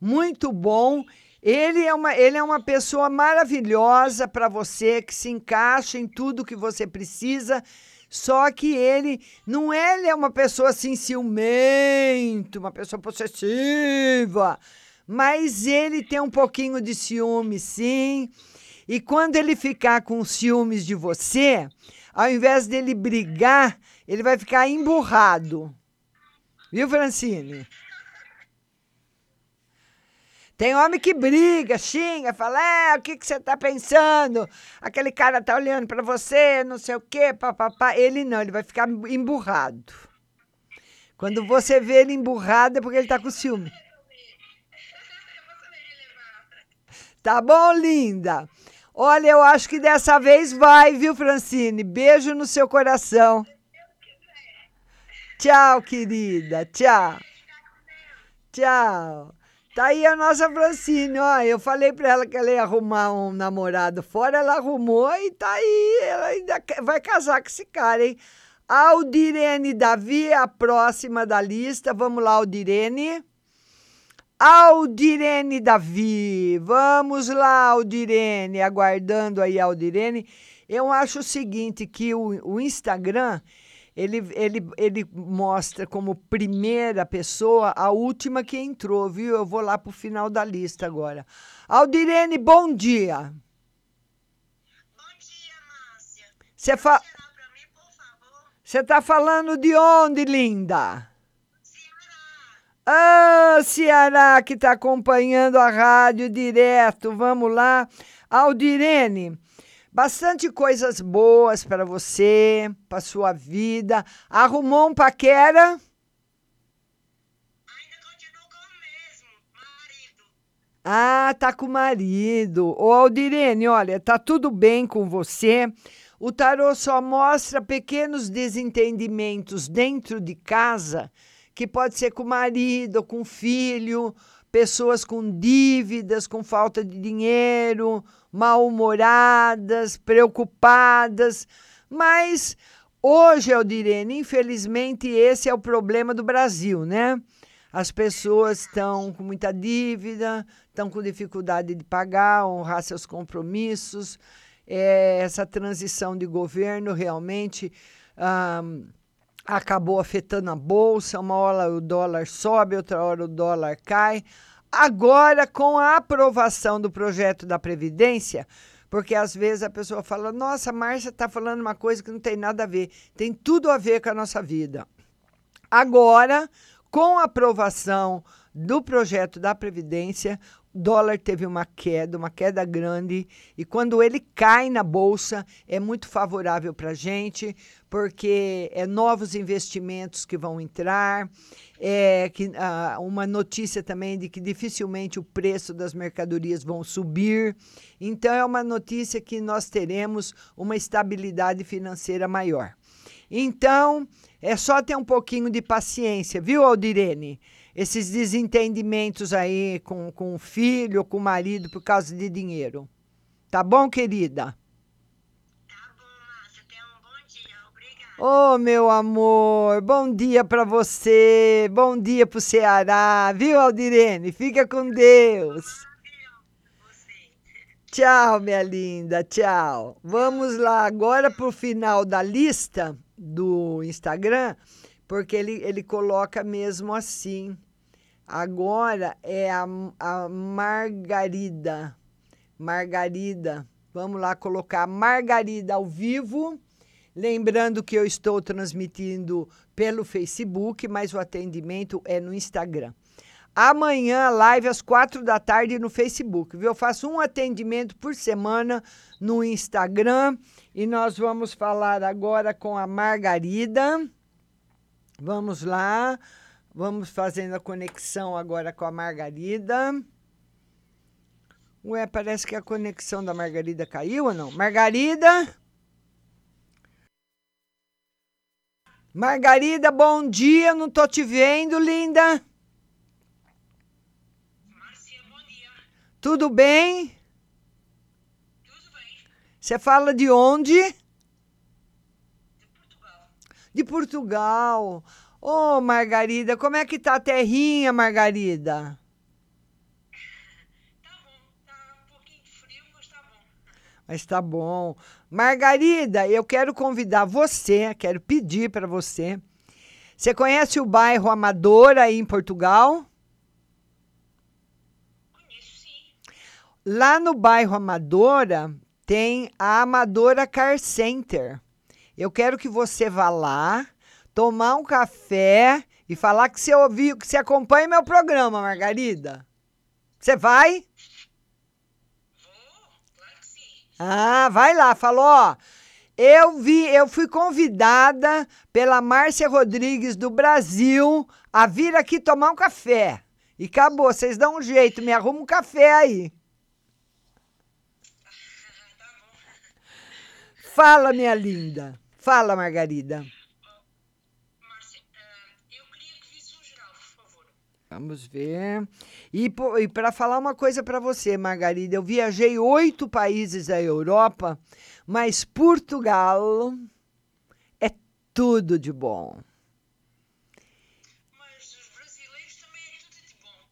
[SPEAKER 10] Muito bom. Ele é uma, ele é uma pessoa maravilhosa para você, que se encaixa em tudo que você precisa. Só que ele não é, ele é uma pessoa assim ciumento, uma pessoa possessiva, mas ele tem um pouquinho de ciúme, sim. E quando ele ficar com ciúmes de você, ao invés dele brigar, ele vai ficar emburrado. Viu, Francine? Tem homem que briga, xinga, fala: é, o que, que você tá pensando? Aquele cara tá olhando para você, não sei o quê, papapá. Ele não, ele vai ficar emburrado. Quando você vê ele emburrado é porque ele tá com ciúme. Tá bom, linda? Olha, eu acho que dessa vez vai, viu, Francine? Beijo no seu coração. Tchau, querida. Tchau. Tchau. Tá aí a nossa Francine, ó. Eu falei pra ela que ela ia arrumar um namorado fora, ela arrumou e tá aí. Ela ainda vai casar com esse cara, hein? Aldirene Davi é a próxima da lista. Vamos lá, Aldirene. Aldirene Davi. Vamos lá, Aldirene. Aguardando aí, Aldirene. Eu acho o seguinte, que o, o Instagram ele, ele, ele mostra como primeira pessoa a última que entrou, viu? Eu vou lá para o final da lista agora. Aldirene, bom dia.
[SPEAKER 11] Bom dia, Márcia.
[SPEAKER 10] Você fa... está falando de onde, linda?
[SPEAKER 11] Ceará.
[SPEAKER 10] Ah, Ceará, que está acompanhando a rádio direto. Vamos lá. Aldirene, bastante coisas boas para você, para sua vida. Arrumou um paquera?
[SPEAKER 11] Ainda continuo com o mesmo, marido.
[SPEAKER 10] Ah, tá com o marido. Ô, Aldirene, olha, tá tudo bem com você. O tarô só mostra pequenos desentendimentos dentro de casa, que pode ser com o marido, com o filho, pessoas com dívidas, com falta de dinheiro, mal-humoradas, preocupadas. Mas hoje, Aldirene, infelizmente, esse é o problema do Brasil, né? As pessoas estão com muita dívida, estão com dificuldade de pagar, honrar seus compromissos. É, essa transição de governo realmente acabou afetando a bolsa. Uma hora o dólar sobe, outra hora o dólar cai. Agora, com a aprovação do projeto da Previdência, porque às vezes a pessoa fala: Nossa, Márcia está falando uma coisa que não tem nada a ver. Tem tudo a ver com a nossa vida. Agora, com a aprovação do projeto da Previdência, dólar teve uma queda, uma queda grande, e quando ele cai na bolsa, é muito favorável para a gente, porque é novos investimentos que vão entrar, é que, ah, uma notícia também de que dificilmente o preço das mercadorias vão subir. Então, é uma notícia que nós teremos uma estabilidade financeira maior. Então, é só ter um pouquinho de paciência, viu, Aldirene? Esses desentendimentos aí com, com o filho, com o marido por causa de dinheiro. Tá bom, querida?
[SPEAKER 11] Tá bom, Márcia. Tenha bom dia. Obrigada.
[SPEAKER 10] Ô, meu amor, bom dia para você, bom dia pro Ceará, viu, Aldirene? Fica com Deus. Tchau, minha linda, tchau. Vamos lá agora pro final da lista do Instagram, porque ele, ele coloca mesmo assim. Agora é a, a Margarida. Margarida. Vamos lá colocar Margarida ao vivo. Lembrando que eu estou transmitindo pelo Facebook, mas o atendimento é no Instagram. Amanhã, live às quatro da tarde no Facebook, viu? Eu faço um atendimento por semana no Instagram e nós vamos falar agora com a Margarida. Vamos lá, vamos fazendo a conexão agora com a Margarida. Ué, parece que a conexão da Margarida caiu ou não? Margarida? Margarida, bom dia, não tô te vendo, linda.
[SPEAKER 11] Márcia, bom dia.
[SPEAKER 10] Tudo bem?
[SPEAKER 11] Tudo bem?
[SPEAKER 10] Você fala de onde?
[SPEAKER 11] De Portugal.
[SPEAKER 10] Ô, Margarida, como é que tá a terrinha, Margarida?
[SPEAKER 11] Tá bom,
[SPEAKER 10] Mas tá bom. Margarida, eu quero convidar você, quero pedir para você. Você conhece o bairro Amadora aí em Portugal? Lá no bairro Amadora tem a Amadora Car Center. Eu quero que você vá lá, tomar um café e falar que você ouviu, que você acompanha meu programa, Margarida. Você vai? Ah, vai lá, falou, ó. Eu vi, eu fui convidada pela Márcia Rodrigues do Brasil a vir aqui tomar um café. E acabou, vocês dão um jeito, me arruma um café aí. Fala, minha linda. Fala, Margarida. Vamos ver. E, para falar uma coisa para você, Margarida, eu viajei oito países da Europa, mas Portugal é tudo de bom.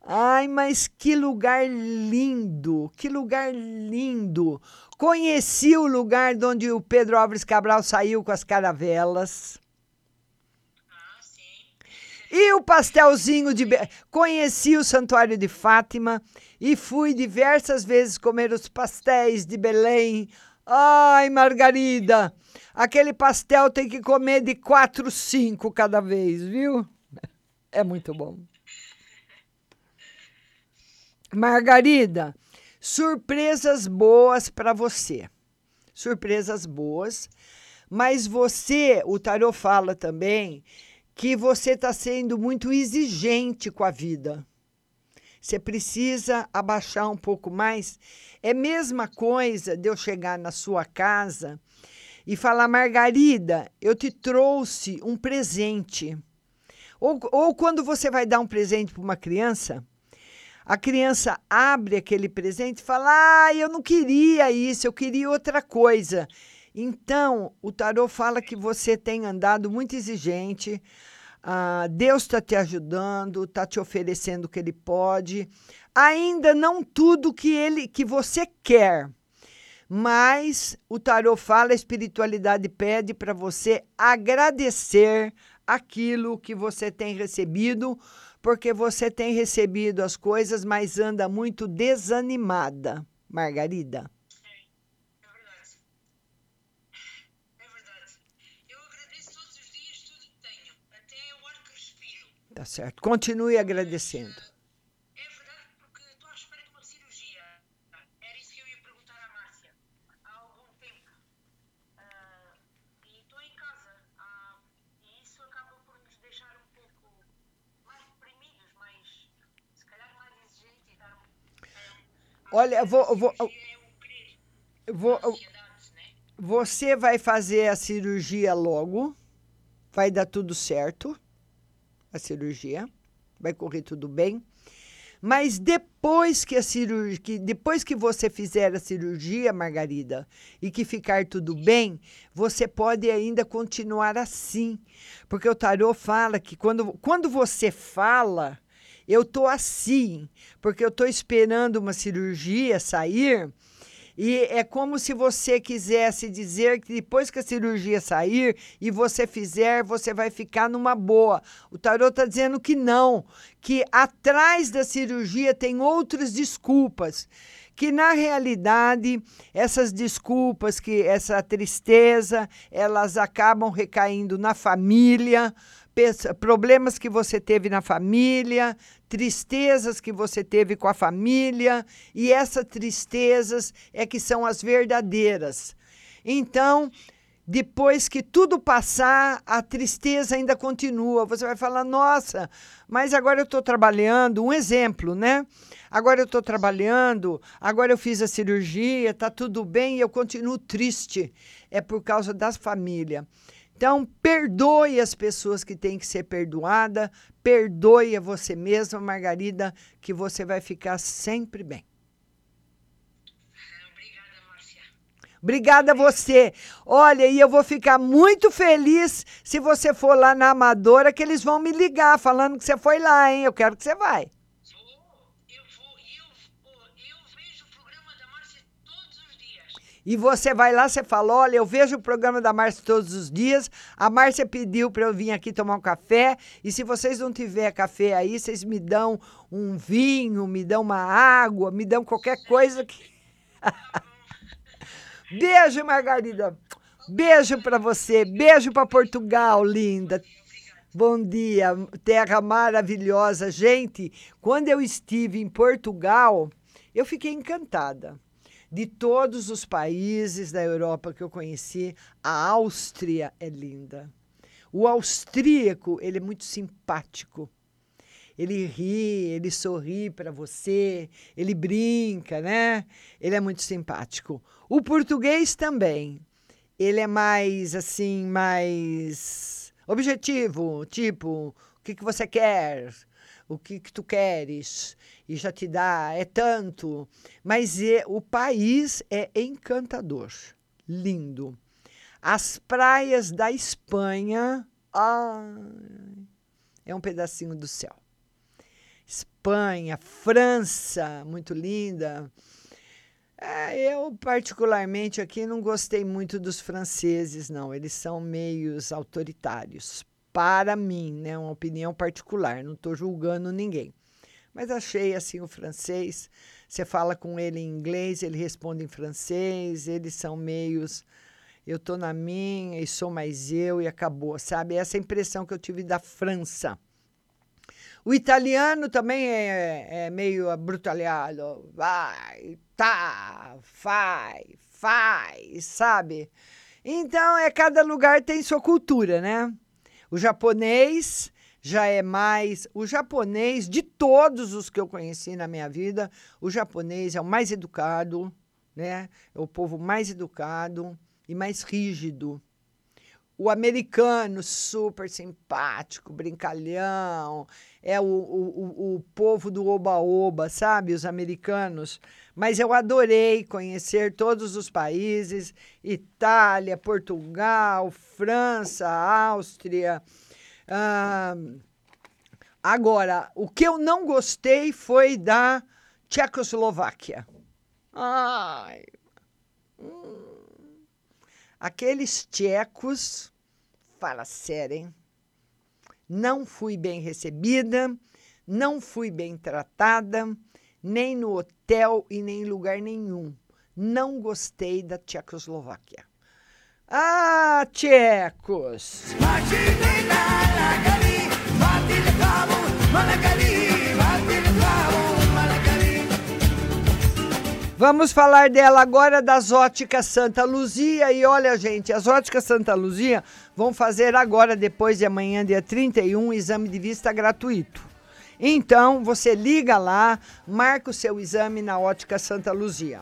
[SPEAKER 10] Ai, mas que lugar lindo, que lugar lindo. Conheci o lugar de onde o Pedro Álvares Cabral saiu com as caravelas. E o pastelzinho de. Conheci o Santuário de Fátima e fui diversas vezes comer os pastéis de Belém. Ai, Margarida, aquele pastel tem que comer de quatro, cinco cada vez, viu? É muito bom. Margarida, surpresas boas para você. Surpresas boas. Mas você, o Tarô fala também que você está sendo muito exigente com a vida. Você precisa abaixar um pouco mais. É a mesma coisa de eu chegar na sua casa e falar, Margarida, eu te trouxe um presente. Ou, ou quando você vai dar um presente para uma criança, a criança abre aquele presente e fala: Ah, eu não queria isso, eu queria outra coisa. Então, o tarô fala que você tem andado muito exigente. ah, Deus está te ajudando, está te oferecendo o que Ele pode. Ainda não tudo que ele, que você quer, mas o tarô fala, a espiritualidade pede para você agradecer aquilo que você tem recebido, porque você tem recebido as coisas, mas anda muito desanimada, Margarida. Tá certo. Continue agradecendo. Olha, eu vou, eu vou, eu vou, eu- você vai fazer a cirurgia logo, vai dar tudo certo, a cirurgia, vai correr tudo bem. Mas depois que a cirurgia, que depois que você fizer a cirurgia, Margarida, e que ficar tudo bem, você pode ainda continuar assim, porque o tarô fala que quando, quando você fala, eu tô assim, porque eu tô esperando uma cirurgia sair. E é como se você quisesse dizer que depois que a cirurgia sair e você fizer, você vai ficar numa boa. O tarô está dizendo que não, que atrás da cirurgia tem outras desculpas. Que na realidade, essas desculpas, que essa tristeza, elas acabam recaindo na família, problemas que você teve na família, tristezas que você teve com a família, e essas tristezas é que são as verdadeiras. Então, depois que tudo passar, a tristeza ainda continua. Você vai falar: nossa, mas agora eu estou trabalhando. Um exemplo, né? Agora eu estou trabalhando, agora eu fiz a cirurgia, está tudo bem e eu continuo triste. É por causa das famílias. Então, perdoe as pessoas que têm que ser perdoada, perdoe a você mesma, Margarida, que você vai ficar sempre bem. Obrigada a você. Olha, e eu vou ficar muito feliz se você for lá na Amadora, que eles vão me ligar falando que você foi lá, hein? Eu quero que você vai. E você vai lá, você fala: olha, eu vejo o programa da Márcia todos os dias. A Márcia pediu para eu vir aqui tomar um café. E se vocês não tiver café aí, vocês me dão um vinho, me dão uma água, me dão qualquer coisa que. Beijo, Margarida. Beijo para você. Beijo para Portugal, linda. Bom dia, terra maravilhosa. Gente, quando eu estive em Portugal, eu fiquei encantada. De todos os países da Europa que eu conheci, a Áustria é linda. O austríaco, ele é muito simpático. Ele ri, ele sorri para você, ele brinca, né? Ele é muito simpático. O português também. Ele é mais assim, mais objetivo, tipo, o que, que você quer? O que, que tu queres? E já te dá, é tanto. Mas é, o país é encantador, lindo. As praias da Espanha, ah, é um pedacinho do céu. Espanha, França, muito linda. É, eu, particularmente, aqui não gostei muito dos franceses, não. Eles são meios autoritários. Para mim, né? Uma opinião particular. Não estou julgando ninguém. Mas achei assim o francês. Você fala com ele em inglês, ele responde em francês. Eles são meios. Eu estou na minha e sou mais eu e acabou, sabe? Essa impressão que eu tive da França. O italiano também é, é meio brutalhado. Vai, tá, faz, faz, sabe? Então, é cada lugar tem sua cultura, né? O japonês já é mais. O japonês, de todos os que eu conheci na minha vida, o japonês é o mais educado, né? É o povo mais educado e mais rígido. O americano, super simpático, brincalhão, é o, o, o povo do oba-oba, sabe? Os americanos. Mas eu adorei conhecer todos os países: Itália, Portugal, França, Áustria. Ah, agora, o que eu não gostei foi da Tchecoslováquia. Ai. Hum. Aqueles tchecos, fala sério, hein? Não fui bem recebida, não fui bem tratada, nem no hotel e nem em lugar nenhum. Não gostei da Tchecoslováquia. Ah, tchecos! Vamos falar dela agora das óticas Santa Luzia. E olha, gente, as óticas Santa Luzia vão fazer agora, depois de amanhã, dia 31, um exame de vista gratuito. Então, você liga lá, marca o seu exame na ótica Santa Luzia.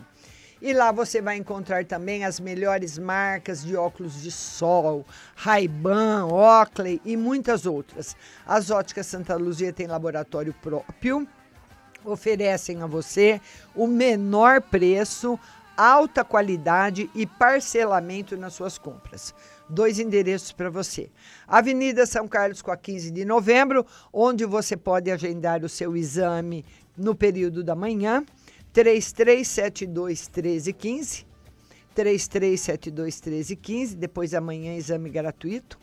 [SPEAKER 10] E lá você vai encontrar também as melhores marcas de óculos de sol, Ray-Ban, Oakley e muitas outras. As óticas Santa Luzia têm laboratório próprio oferecem a você o menor preço, alta qualidade e parcelamento nas suas compras. Dois endereços para você. Avenida São Carlos com a 15 de novembro, onde você pode agendar o seu exame no período da manhã, 3372 1315. 3372 1315, depois amanhã exame gratuito.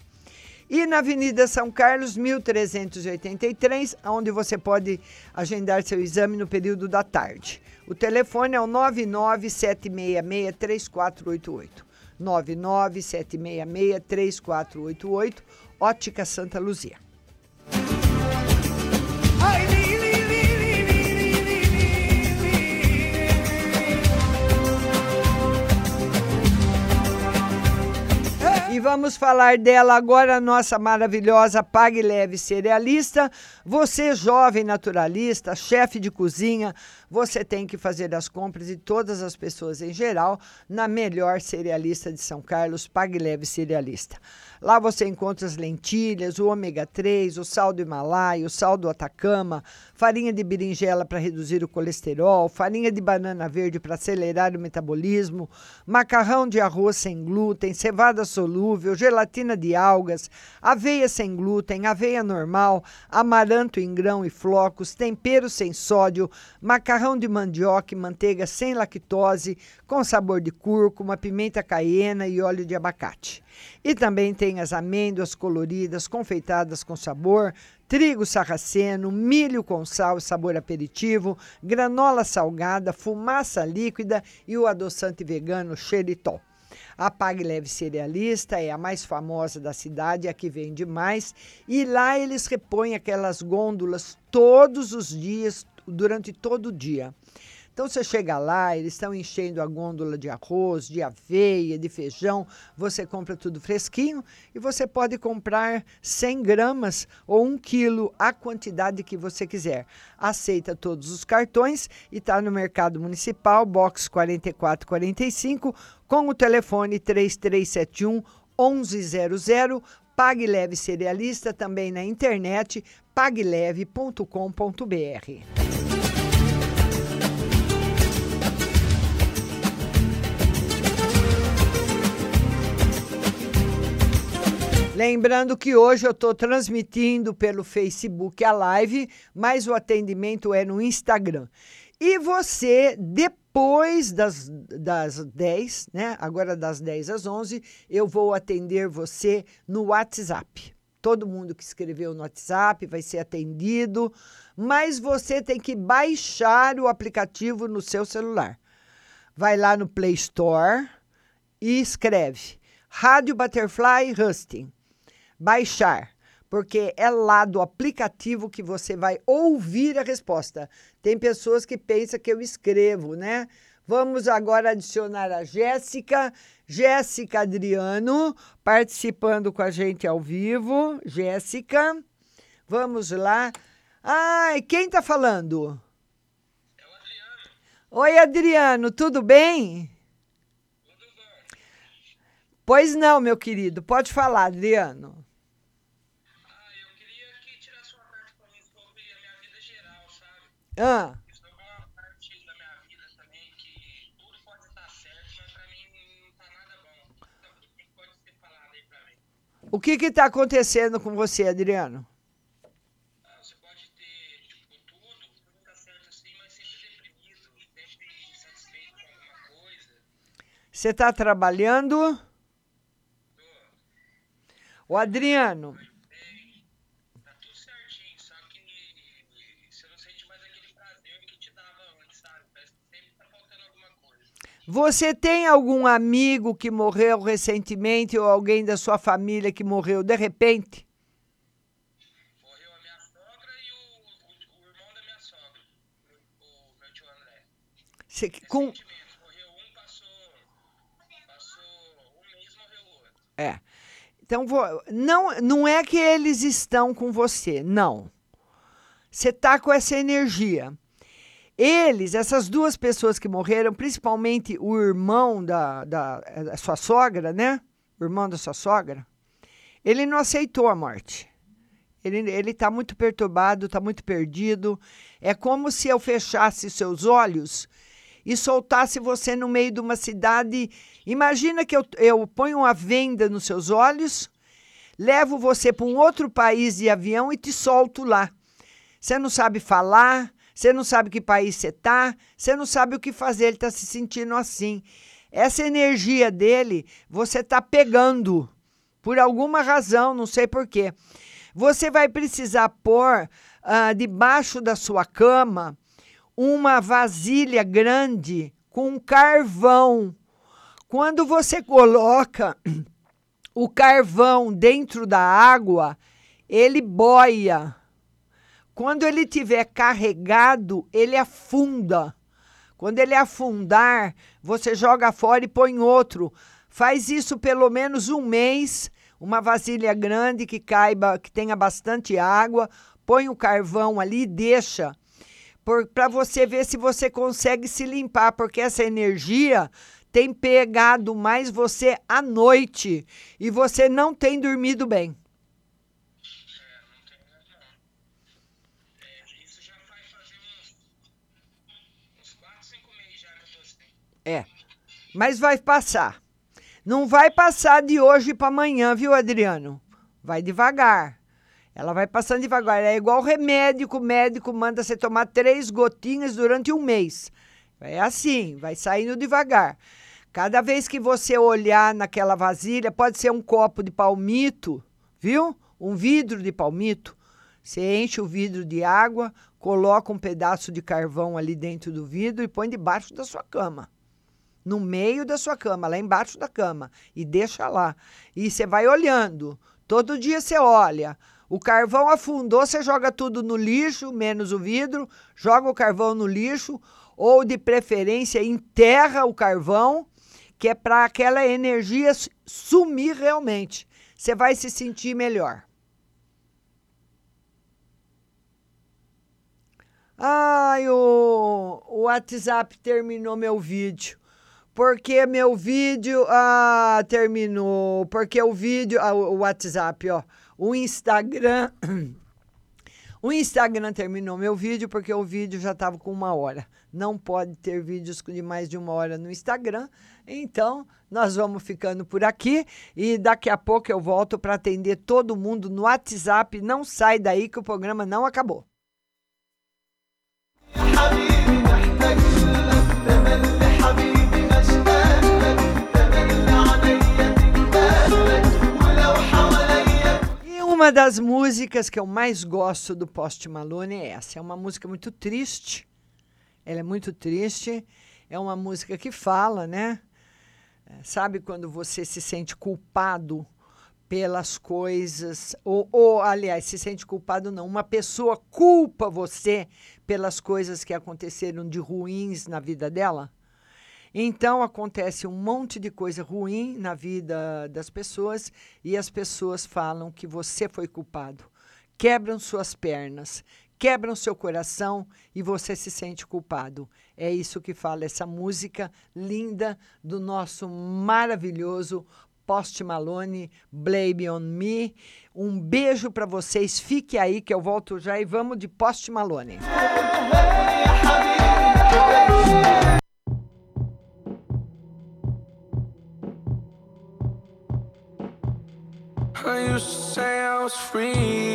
[SPEAKER 10] E na Avenida São Carlos, 1383, onde você pode agendar seu exame no período da tarde. O telefone é o 997663488. 997663488, Ótica Santa Luzia. E vamos falar dela agora, nossa maravilhosa Pague Leve Cerealista. Você, jovem naturalista, chefe de cozinha, você tem que fazer as compras de todas as pessoas em geral na melhor cerealista de São Carlos, Pague Leve Cerealista. Lá você encontra as lentilhas, o ômega 3, o sal do Himalaia, o sal do Atacama, farinha de berinjela para reduzir o colesterol, farinha de banana verde para acelerar o metabolismo, macarrão de arroz sem glúten, cevada solúvel, gelatina de algas, aveia sem glúten, aveia normal, amaranto em grão e flocos, tempero sem sódio, macarrão macarrão de mandioca e manteiga sem lactose, com sabor de cúrcuma, pimenta caiena e óleo de abacate. E também tem as amêndoas coloridas, confeitadas com sabor, trigo sarraceno, milho com sal sabor aperitivo, granola salgada, fumaça líquida e o adoçante vegano xeritol. A Pague Leve Cerealista é a mais famosa da cidade, a que vende mais, e lá eles repõem aquelas gôndolas todos os dias, durante todo o dia. Então você chega lá, eles estão enchendo a gôndola de arroz, de aveia, de feijão, você compra tudo fresquinho e você pode comprar 100 gramas ou 1 quilo, a quantidade que você quiser. Aceita todos os cartões e está no Mercado Municipal, box 4445, com o telefone 3371 1100. Pague Leve Cerealista também na internet pagleve.com.br. Lembrando que hoje eu estou transmitindo pelo Facebook a live, mas o atendimento é no Instagram. E você, depois das, das 10, né? Agora das 10 às 11, eu vou atender você no WhatsApp. Todo mundo que escreveu no WhatsApp vai ser atendido, mas você tem que baixar o aplicativo no seu celular. Vai lá no Play Store e escreve Rádio Butterfly Husting baixar, porque é lá do aplicativo que você vai ouvir a resposta. Tem pessoas que pensam que eu escrevo, né? Vamos agora adicionar a Jéssica, Jéssica Adriano, participando com a gente ao vivo. Jéssica, vamos lá. Ai, quem tá falando? É o Adriano. Oi, Adriano, tudo bem? Tudo bem. Pois não, meu querido, pode falar, Adriano. Ah. O que está acontecendo com você, Adriano?
[SPEAKER 12] Ah, você pode ter tipo, tudo, tudo tá certo assim, mas sempre deprimido, sempre insatisfeito com alguma coisa.
[SPEAKER 10] Você está trabalhando? Tô. O Adriano, Você tem algum amigo que morreu recentemente ou alguém da sua família que morreu de repente?
[SPEAKER 12] Morreu a minha sogra e o, o, o irmão da minha sogra, o, meu tio André.
[SPEAKER 10] Você, com...
[SPEAKER 12] Morreu um, passou, passou um mês, morreu o outro.
[SPEAKER 10] É. Então, não, não é que eles estão com você, não. Você está com essa energia. Eles, essas duas pessoas que morreram, principalmente o irmão da, da, da sua sogra, né? O irmão da sua sogra, ele não aceitou a morte. Ele está muito perturbado, está muito perdido. É como se eu fechasse seus olhos e soltasse você no meio de uma cidade. Imagina que eu, eu ponho uma venda nos seus olhos, levo você para um outro país de avião e te solto lá. Você não sabe falar, você não sabe que país você está, você não sabe o que fazer, ele está se sentindo assim. Essa energia dele, você está pegando por alguma razão, não sei porquê. Você vai precisar pôr uh, debaixo da sua cama uma vasilha grande com carvão. Quando você coloca o carvão dentro da água, ele boia. Quando ele tiver carregado, ele afunda. Quando ele afundar, você joga fora e põe outro. Faz isso pelo menos um mês, uma vasilha grande que caiba, que tenha bastante água, põe o carvão ali e deixa. Para você ver se você consegue se limpar, porque essa energia tem pegado mais você à noite e você não tem dormido bem. É. Mas vai passar. Não vai passar de hoje para amanhã, viu, Adriano? Vai devagar. Ela vai passando devagar. É igual remédio que o médico manda você tomar três gotinhas durante um mês. É assim, vai saindo devagar. Cada vez que você olhar naquela vasilha, pode ser um copo de palmito, viu? Um vidro de palmito. Você enche o vidro de água, coloca um pedaço de carvão ali dentro do vidro e põe debaixo da sua cama. No meio da sua cama, lá embaixo da cama. E deixa lá. E você vai olhando. Todo dia você olha. O carvão afundou, você joga tudo no lixo, menos o vidro, joga o carvão no lixo, ou de preferência enterra o carvão, que é para aquela energia sumir realmente. Você vai se sentir melhor. Ai, o, o WhatsApp terminou meu vídeo. Porque meu vídeo ah, terminou. Porque o vídeo. Ah, o WhatsApp, ó. O Instagram. O Instagram terminou meu vídeo porque o vídeo já estava com uma hora. Não pode ter vídeos de mais de uma hora no Instagram. Então, nós vamos ficando por aqui e daqui a pouco eu volto para atender todo mundo no WhatsApp. Não sai daí que o programa não acabou. Uma das músicas que eu mais gosto do Post Malone é essa. É uma música muito triste. Ela é muito triste. É uma música que fala, né? Sabe quando você se sente culpado pelas coisas, ou, ou, aliás, se sente culpado não, uma pessoa culpa você pelas coisas que aconteceram de ruins na vida dela? Então acontece um monte de coisa ruim na vida das pessoas e as pessoas falam que você foi culpado. Quebram suas pernas, quebram seu coração e você se sente culpado. É isso que fala essa música linda do nosso maravilhoso Post Malone, Blame on Me. Um beijo para vocês. Fique aí que eu volto já e vamos de Post Malone.
[SPEAKER 13] Used to say I was free.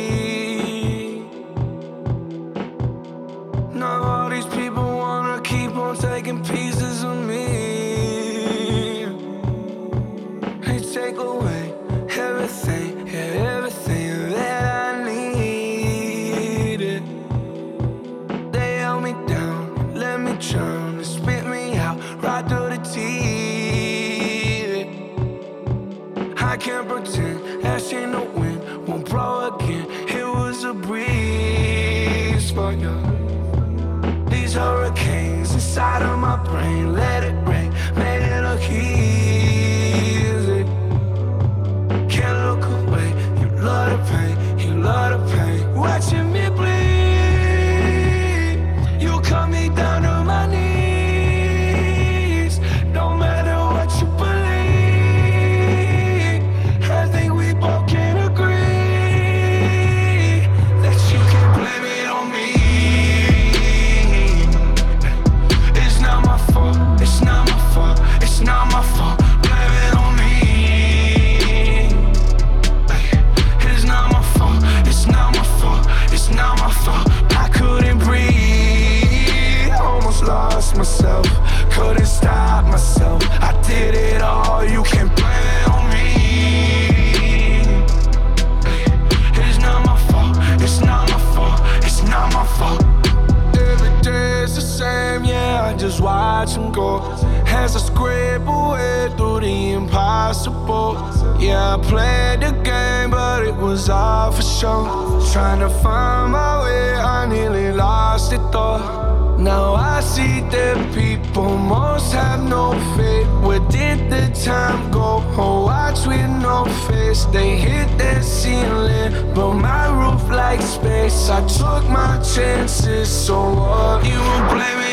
[SPEAKER 13] I played the game, but it was all for show. Trying to find my way, I nearly lost it though. Now I see that people most have no faith. Where did the time go? Oh, watch with no face. They hit that ceiling, but my roof like space. I took my chances, so what? You blame me.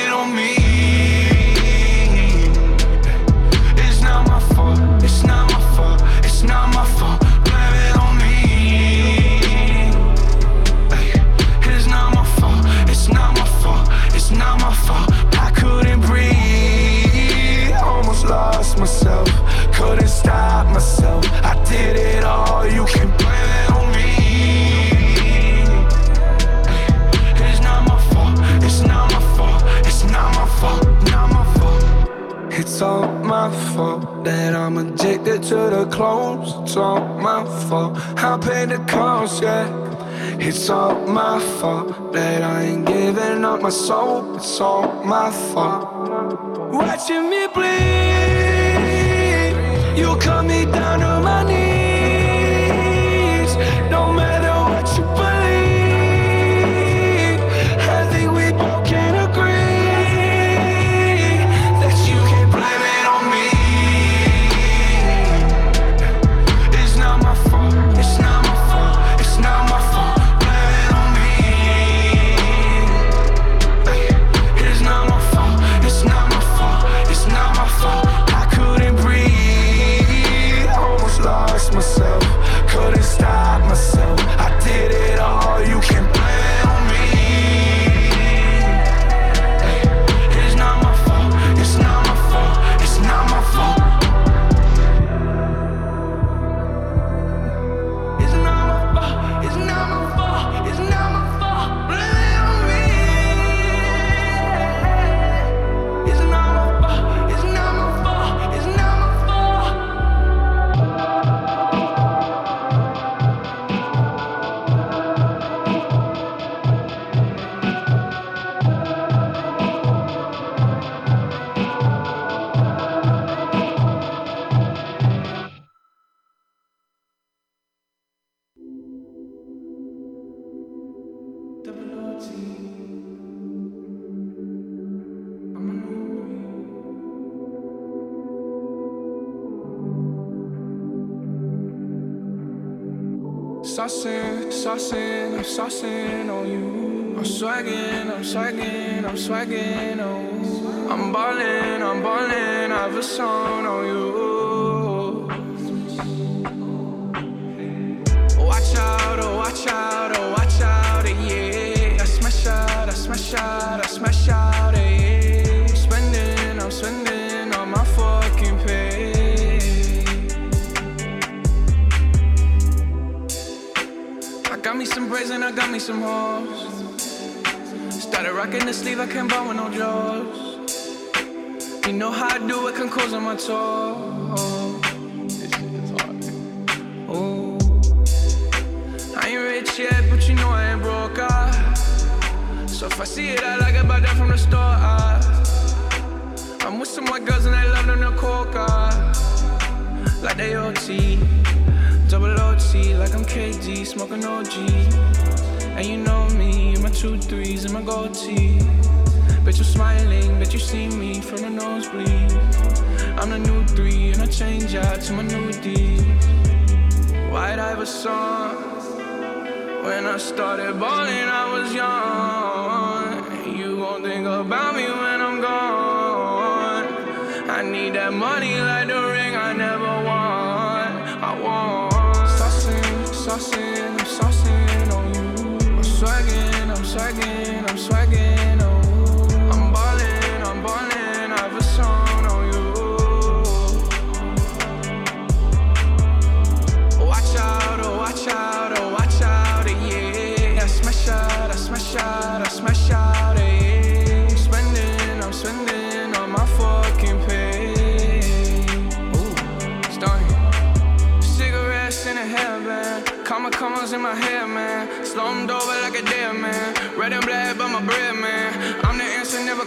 [SPEAKER 13] did it all, you can blame it on me. It's not my fault, it's not my fault, it's not my fault, not my fault. It's all my fault that I'm addicted to the clothes. It's all my fault, I paid the cost, yeah. It's all my fault that I ain't giving up my soul. It's all my fault. Watching me bleed, you cut me down to my knees.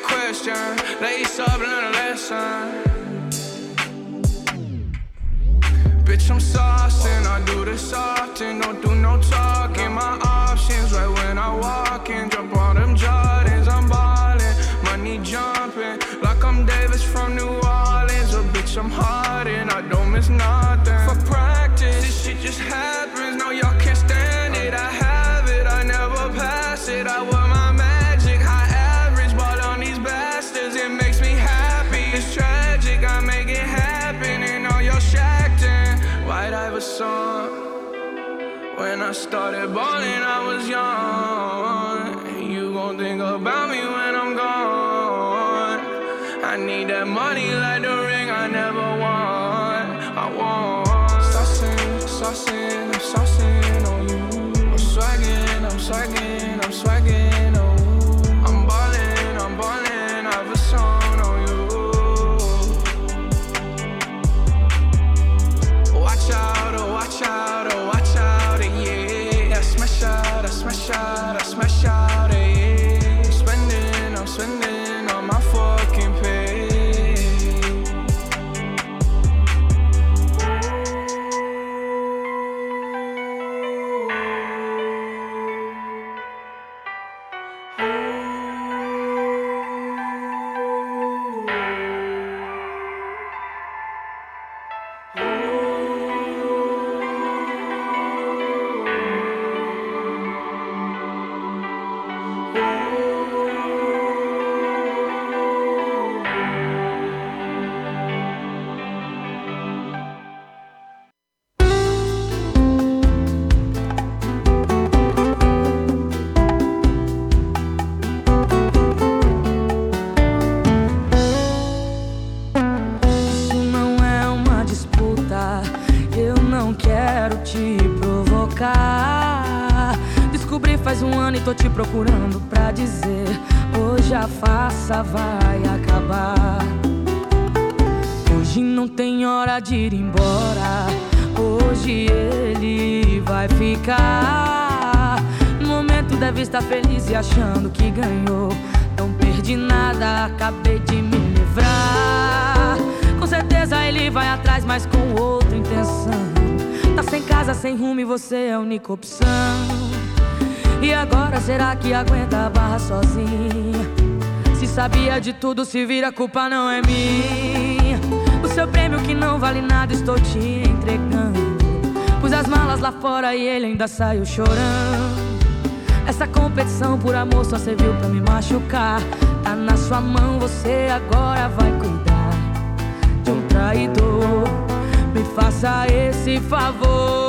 [SPEAKER 13] question. Lace up, learn a lesson. Bitch, I'm saucing. I do this often. Don't do no talking. My options right when I walk in. Jump on I started balling, I was young. You gon' think about me when I'm gone. I need that money.
[SPEAKER 14] Tudo, se vira, a culpa não é minha. O seu prêmio que não vale nada, estou te entregando. Pus as malas lá fora e ele ainda saiu chorando. Essa competição por amor só serviu pra me machucar. Tá na sua mão, você agora vai cuidar de um traidor. Me faça esse favor.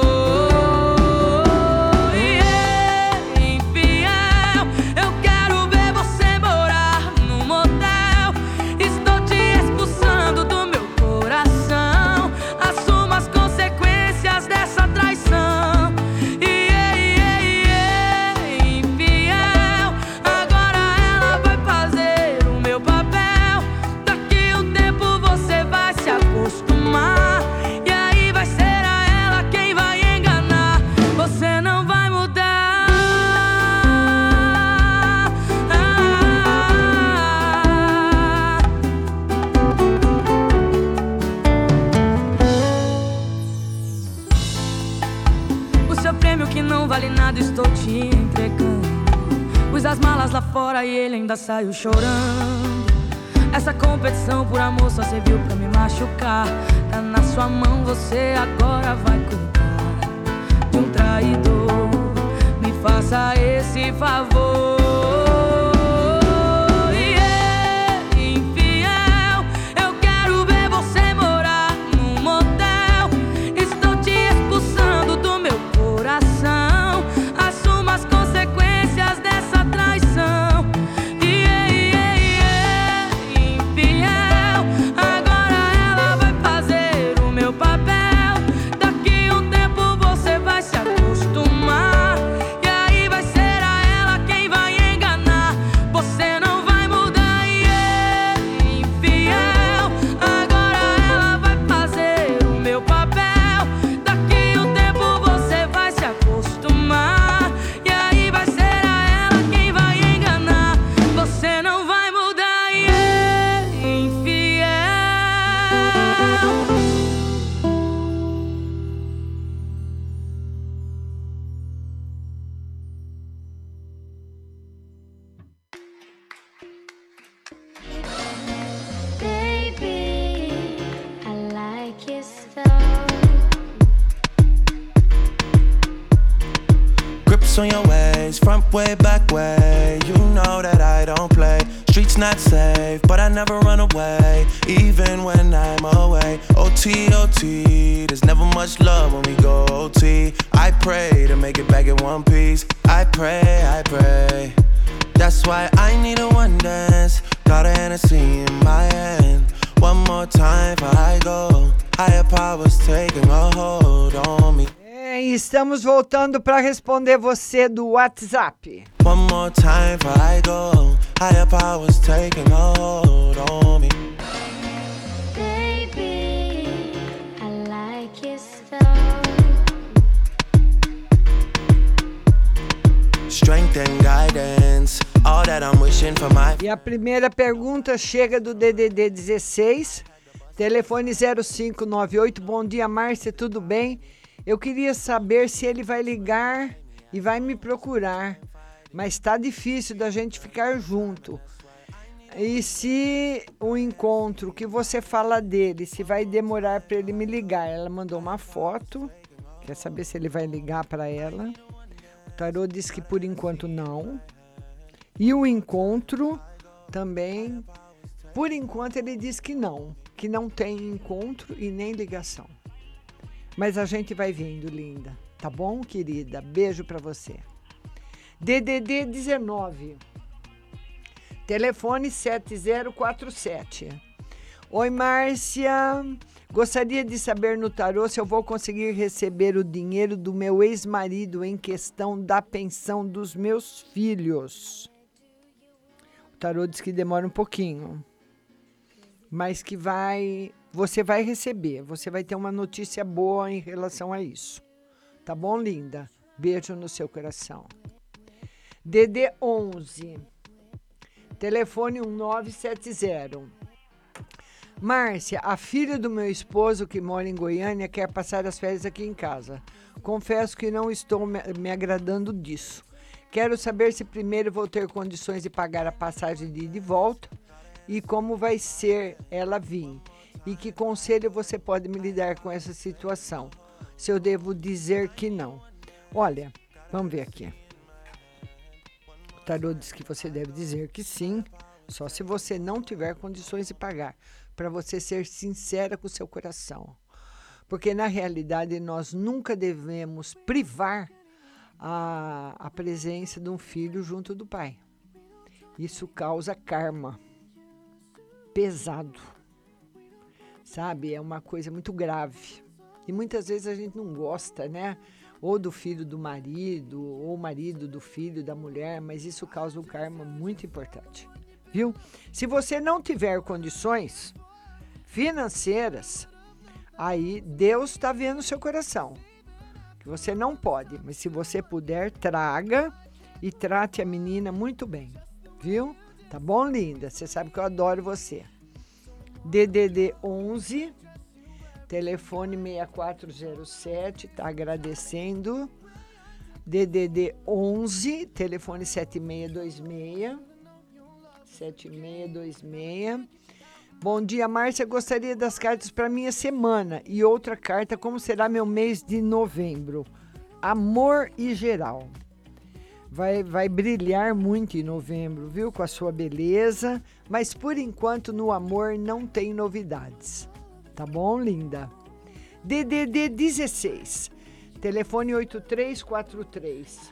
[SPEAKER 14] Lá fora e ele ainda saiu chorando. Essa competição por amor só serviu pra me machucar. Tá na sua mão, você agora vai cuidar de um traidor. Me faça esse favor.
[SPEAKER 10] Voltando para responder você do WhatsApp.
[SPEAKER 3] One more time before I go. Higher powers taking a hold on me.
[SPEAKER 9] Baby, I like your style.
[SPEAKER 3] Strength and guidance. All that I'm wishing for my
[SPEAKER 10] E a primeira pergunta chega do DDD 16, telefone 0598. Bom dia, Márcia, tudo bem? Eu queria saber se ele vai ligar e vai me procurar, mas tá difícil da gente ficar junto. E se o encontro que você fala dele, se vai demorar para ele me ligar? Ela mandou uma foto, quer saber se ele vai ligar para ela. O tarô diz que por enquanto não. E o encontro também, por enquanto ele diz que não, que não tem encontro e nem ligação. Mas a gente vai vendo, linda. Tá bom, querida? Beijo para você. DDD 19. Telefone 7047. Oi, Márcia. Gostaria de saber no tarô se eu vou conseguir receber o dinheiro do meu ex-marido em questão da pensão dos meus filhos. O tarô diz que demora um pouquinho, mas que vai, você vai receber, você vai ter uma notícia boa em relação a isso. Tá bom, linda? Beijo no seu coração. DD 11 Telefone 1970. Márcia, a filha do meu esposo que mora em Goiânia quer passar as férias aqui em casa. Confesso que não estou me, agradando disso. Quero saber se primeiro vou ter condições de pagar a passagem de ida e volta e como vai ser ela vir. E que conselho você pode me lidar com essa situação? Se eu devo dizer que não. Olha, vamos ver aqui. O tarô diz que você deve dizer que sim, só se você não tiver condições de pagar, para você ser sincera com o seu coração. Porque na realidade nós nunca devemos privar a, a presença de um filho junto do pai. Isso causa karma pesado. Sabe? É uma coisa muito grave. E muitas vezes a gente não gosta, né? Ou do filho do marido, ou marido do filho da mulher, mas isso causa um karma muito importante. Viu? Se você não tiver condições financeiras, aí Deus está vendo o seu coração. Que você não pode, mas se você puder, traga e trate a menina muito bem. Viu? Tá bom, linda? Você sabe que eu adoro você. DDD 11 telefone 6407, tá agradecendo. DDD 11, telefone 7626. 7626. Bom dia, Márcia. Gostaria das cartas para minha semana e outra carta como será meu mês de novembro. Amor e geral. Vai, vai brilhar muito em novembro, viu? Com a sua beleza, mas por enquanto no amor não tem novidades. Tá bom, linda? DDD 16, telefone 8343.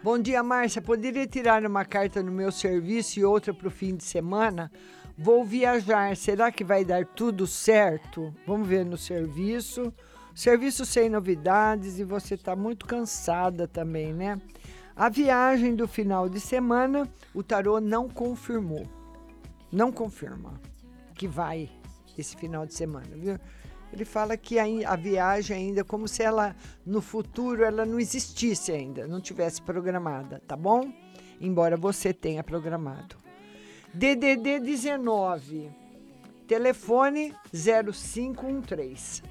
[SPEAKER 10] Bom dia, Márcia. Poderia tirar uma carta no meu serviço e outra para o fim de semana? Vou viajar. Será que vai dar tudo certo? Vamos ver no serviço. Serviço sem novidades e você está muito cansada também, né? A viagem do final de semana, o tarô não confirmou. Não confirma que vai esse final de semana, viu? Ele fala que a, viagem ainda, como se ela no futuro ela não existisse ainda, não tivesse programada, tá bom? Embora você tenha programado. DDD 19, telefone 0513.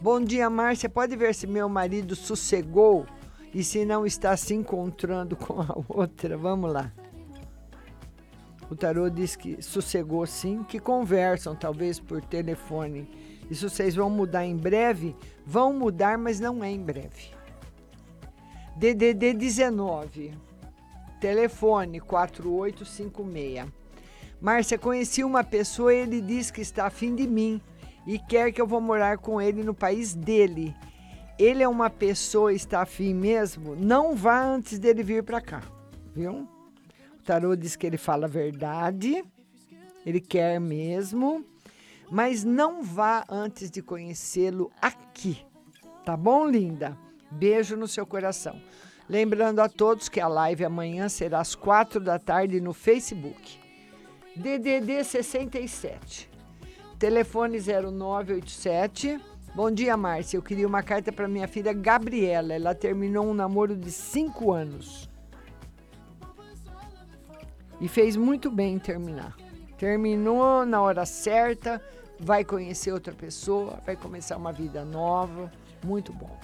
[SPEAKER 10] Bom dia, Márcia. Pode ver se meu marido sossegou e se não está se encontrando com a outra. Vamos lá. O tarô diz que sossegou sim, que conversam, talvez por telefone. Isso vocês vão mudar em breve? Vão mudar, mas não é em breve. DDD 19, telefone 4856. Márcia, conheci uma pessoa e ele diz que está afim de mim e quer que eu vou morar com ele no país dele. Ele é uma pessoa, está afim mesmo? Não vá antes dele vir para cá, viu? O tarô diz que ele fala a verdade, ele quer mesmo, mas não vá antes de conhecê-lo aqui. Tá bom, linda? Beijo no seu coração. Lembrando a todos que a live amanhã será às quatro da tarde no Facebook. DDD 67. Telefone 0987. Bom dia, Márcia. Eu queria uma carta para minha filha Gabriela. Ela terminou um namoro de cinco anos. E fez muito bem em terminar. Terminou na hora certa, vai conhecer outra pessoa, vai começar uma vida nova. Muito bom.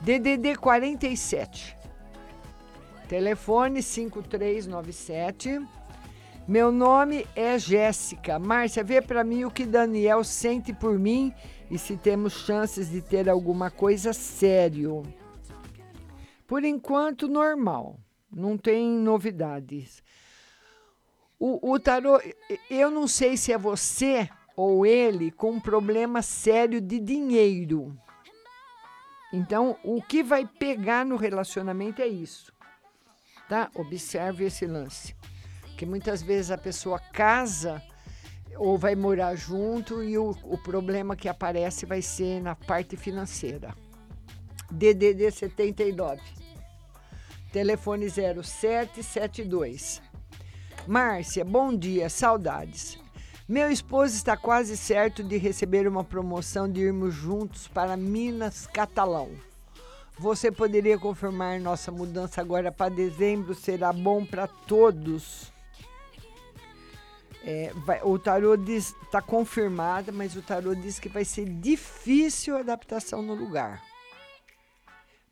[SPEAKER 10] DDD 47. Telefone 5397. Meu nome é Jéssica. Márcia, vê para mim o que Daniel sente por mim e se temos chances de ter alguma coisa sério. Por enquanto, normal. Não tem novidades. O, o tarô, eu não sei se é você ou ele com um problema sério de dinheiro. Então, o que vai pegar no relacionamento é isso. Tá? Observe esse lance. Que muitas vezes a pessoa casa ou vai morar junto e o, o problema que aparece vai ser na parte financeira. DDD 79. Telefone 0772. Márcia, bom dia, saudades. Meu esposo está quase certo de receber uma promoção de irmos juntos para Minas Catalão. Você poderia confirmar nossa mudança agora para dezembro? Será bom para todos. É, vai- o tarô diz está confirmada, mas o tarô diz que vai ser difícil a adaptação no lugar.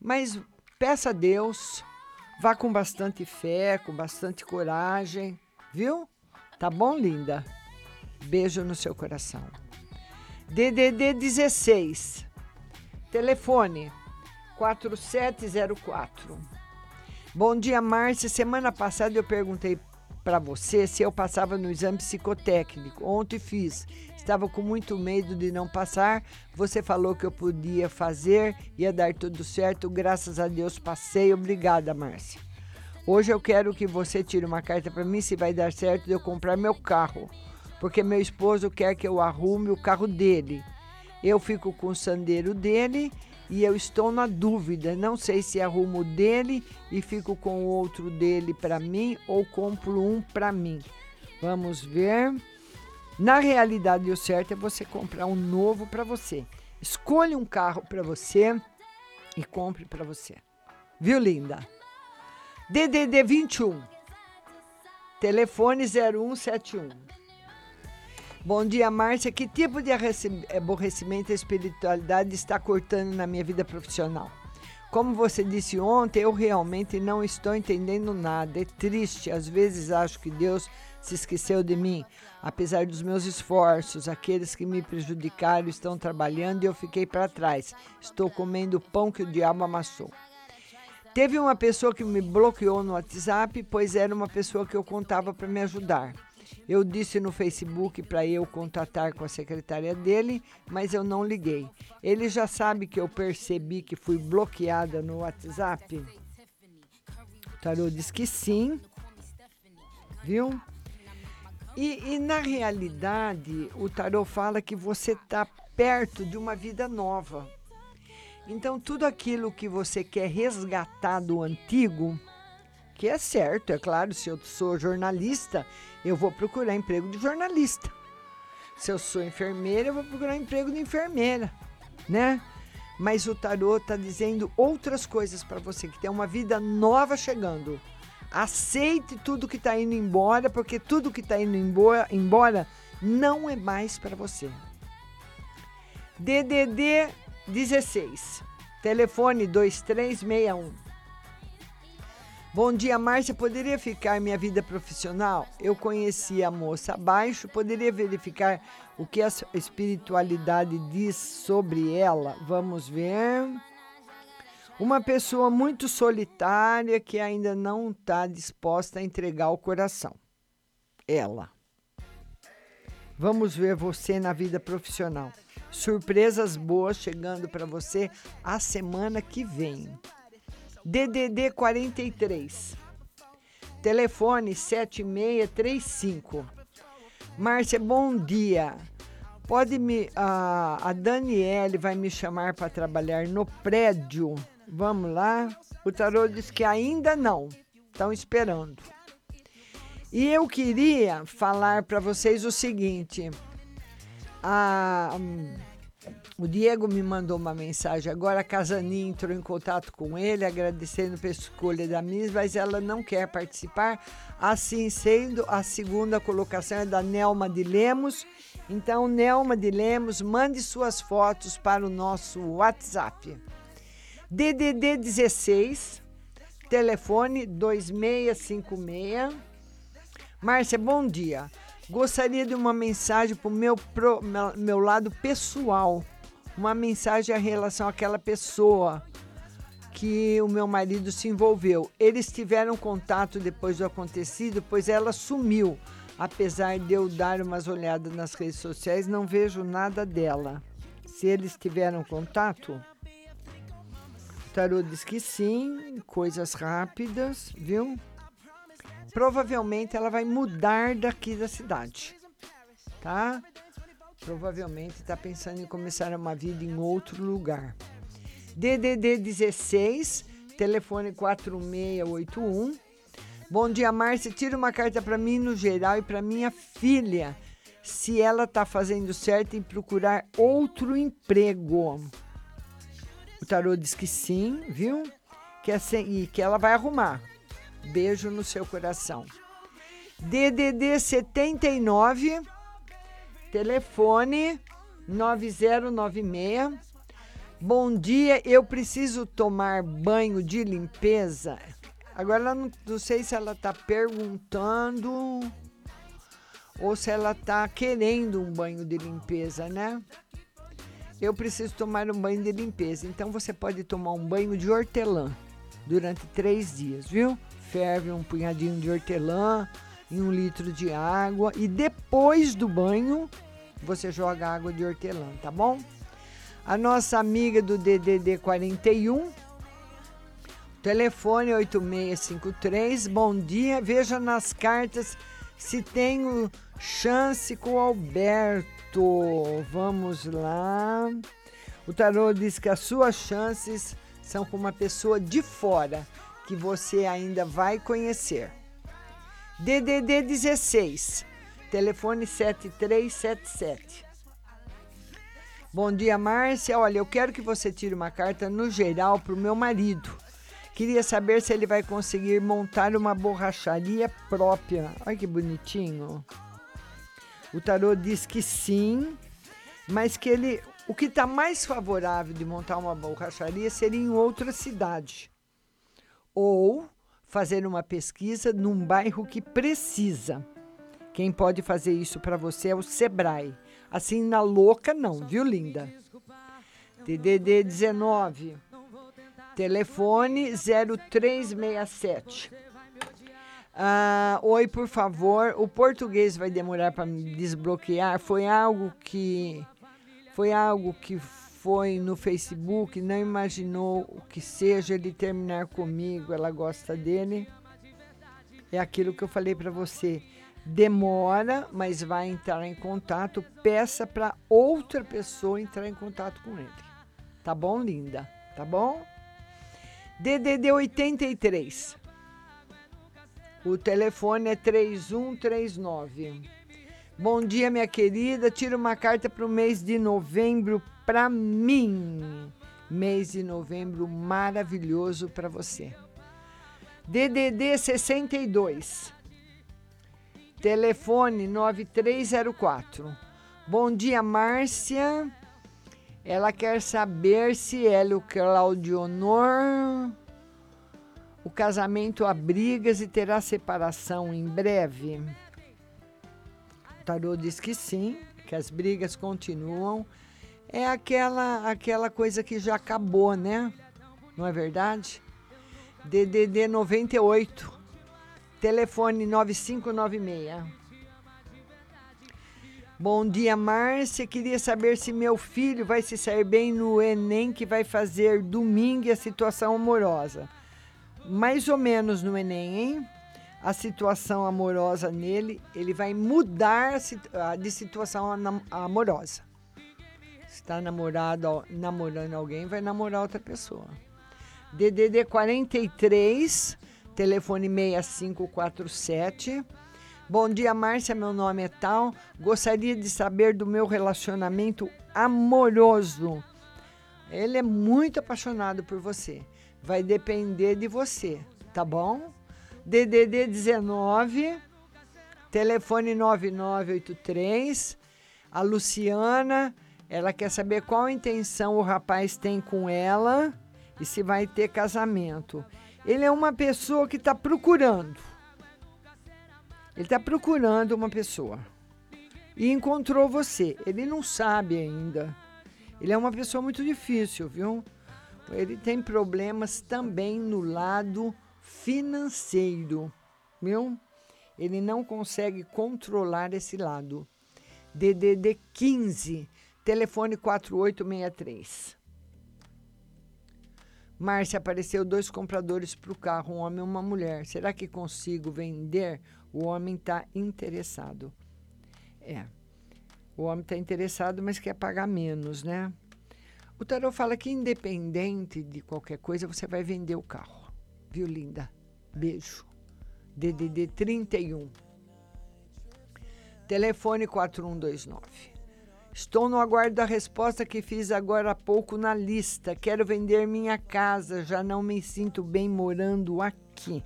[SPEAKER 10] Mas peça a Deus, vá com bastante fé, com bastante coragem, viu? Tá bom, linda? Beijo no seu coração. DDD 16. Telefone 4704. Bom dia, Márcia. Semana passada eu perguntei para você se eu passava no exame psicotécnico. Ontem fiz. Estava com muito medo de não passar. Você falou que eu podia fazer, ia dar tudo certo. Graças a Deus passei. Obrigada, Márcia. Hoje eu quero que você tire uma carta para mim se vai dar certo de eu comprar meu carro, porque meu esposo quer que eu arrume o carro dele. Eu fico com o sandeiro dele e eu estou na dúvida. Não sei se arrumo dele e fico com o outro dele para mim ou compro um para mim. Vamos ver. Na realidade, o certo é você comprar um novo para você. Escolha um carro para você e compre para você. Viu, linda? DDD 21. Telefone 0171. Bom dia, Márcia. Que tipo de aborrecimento a espiritualidade está cortando na minha vida profissional? Como você disse ontem, eu realmente não estou entendendo nada. É triste. Às vezes acho que Deus se esqueceu de mim. Apesar dos meus esforços, aqueles que me prejudicaram estão trabalhando e eu fiquei para trás. Estou comendo o pão que o diabo amassou. Teve uma pessoa que me bloqueou no WhatsApp, pois era uma pessoa que eu contava para me ajudar. Eu disse no Facebook para eu contatar com a secretária dele, mas eu não liguei. Ele já sabe que eu percebi que fui bloqueada no WhatsApp? O tarô diz que sim, viu? E, e na realidade, o tarô fala que você está perto de uma vida nova. Então, tudo aquilo que você quer resgatar do antigo, que é certo, é claro, se eu sou jornalista, eu vou procurar emprego de jornalista. Se eu sou enfermeira, eu vou procurar emprego de enfermeira, né? Mas o tarô está dizendo outras coisas para você, que tem uma vida nova chegando. Aceite tudo que está indo embora, porque tudo que está indo embora, não é mais para você. DDD 16, telefone 2361. Bom dia, Márcia. Poderia ficar minha vida profissional? Eu conheci a moça abaixo. Poderia verificar o que a espiritualidade diz sobre ela? Vamos ver. Uma pessoa muito solitária que ainda não está disposta a entregar o coração. Ela. Vamos ver você na vida profissional. Surpresas boas chegando para você a semana que vem. DDD 43. Telefone 7635. Márcia, bom dia. Pode me. A, a Daniele vai me chamar para trabalhar no prédio. Vamos lá. O tarô diz que ainda não. Estão esperando. E eu queria falar para vocês o seguinte. A, o Diego me mandou uma mensagem agora, a Casani entrou em contato com ele, agradecendo pela escolha da Miss, mas ela não quer participar. Assim sendo, a segunda colocação é da Nelma de Lemos. Então, Nelma de Lemos, mande suas fotos para o nosso WhatsApp. DDD 16, telefone 2656. Márcia, bom dia. Gostaria de uma mensagem para o meu, meu lado pessoal. Uma mensagem em relação àquela pessoa que o meu marido se envolveu. Eles tiveram contato depois do acontecido, pois ela sumiu. Apesar de eu dar umas olhadas nas redes sociais, não vejo nada dela. Se eles tiveram contato, o tarô diz que sim, coisas rápidas, viu? Provavelmente ela vai mudar daqui da cidade. tá? Provavelmente está pensando em começar uma vida em outro lugar. DDD 16, telefone 4681. Bom dia, Márcia. Tira uma carta para mim no geral e para minha filha, se ela está fazendo certo em procurar outro emprego. O tarô diz que sim, viu? Que é e que ela vai arrumar. Beijo no seu coração. DDD 79, telefone 9096. Bom dia, eu preciso tomar banho de limpeza. Agora não, não sei se ela está perguntando ou se ela está querendo um banho de limpeza, né? Eu preciso tomar um banho de limpeza. Então você pode tomar um banho de hortelã durante três dias, viu? Ferve um punhadinho de hortelã em um litro de água e depois do banho você joga água de hortelã, tá bom? A nossa amiga do DDD 41, telefone 8653. Bom dia. Veja nas cartas se tenho chance com o Alberto. Vamos lá. O tarô diz que as suas chances são com uma pessoa de fora que você ainda vai conhecer. DDD 16, telefone 7377. Bom dia, Márcia. Olha, eu quero que você tire uma carta no geral para o meu marido. Queria saber se ele vai conseguir montar uma borracharia própria. Olha que bonitinho. O tarô diz que sim, mas que ele. O que está mais favorável de montar uma borracharia seria em outra cidade. Ou fazer uma pesquisa num bairro que precisa. Quem pode fazer isso para você é o Sebrae. Assim, na louca, não, viu, linda? DDD 19, telefone 0367. Ah, oi, por favor. O português vai demorar para me desbloquear. Foi algo que foi algo que foi no Facebook, não imaginou o que seja ele terminar comigo. Ela gosta dele. É aquilo que eu falei para você. Demora, mas vai entrar em contato. Peça para outra pessoa entrar em contato com ele. Tá bom, linda? Tá bom? DDD 83. O telefone é 3139. Bom dia, minha querida. Tira uma carta para o mês de novembro para mim. Mês de novembro maravilhoso para você. DDD 62. Telefone 9304. Bom dia, Márcia. Ela quer saber se ela e o casamento a brigas e terá separação em breve? O tarô diz que sim, que as brigas continuam. É aquela aquela coisa que já acabou, né? Não é verdade? DDD 98, telefone 9596. Bom dia, Márcia. Queria saber se meu filho vai se sair bem no Enem que vai fazer domingo a situação amorosa mais ou menos no Enem, hein? A situação amorosa nele, ele vai mudar de situação amorosa. Está namorado, namorando alguém, vai namorar outra pessoa. DDD 43, telefone 6547. Bom dia, Márcia. Meu nome é Tal. Gostaria de saber do meu relacionamento amoroso. Ele é muito apaixonado por você vai depender de você, tá bom? DDD 19, telefone 9983. A Luciana, ela quer saber qual intenção o rapaz tem com ela e se vai ter casamento. Ele é uma pessoa que está procurando. Ele está procurando uma pessoa. E encontrou você. Ele não sabe ainda. Ele é uma pessoa muito difícil, viu? ele tem problemas também no lado financeiro, viu? Ele não consegue controlar esse lado. DDD 15, telefone 4863. Márcia, apareceu dois compradores para o carro, um homem e uma mulher. Será que consigo vender? O homem está interessado. É. O homem está interessado, mas quer pagar menos, né? O tarot fala que independente de qualquer coisa, você vai vender o carro. Viu, linda? Beijo. DDD 31. Telefone 4129. Estou no aguardo da resposta que fiz agora há pouco na lista. Quero vender minha casa, já não me sinto bem morando aqui.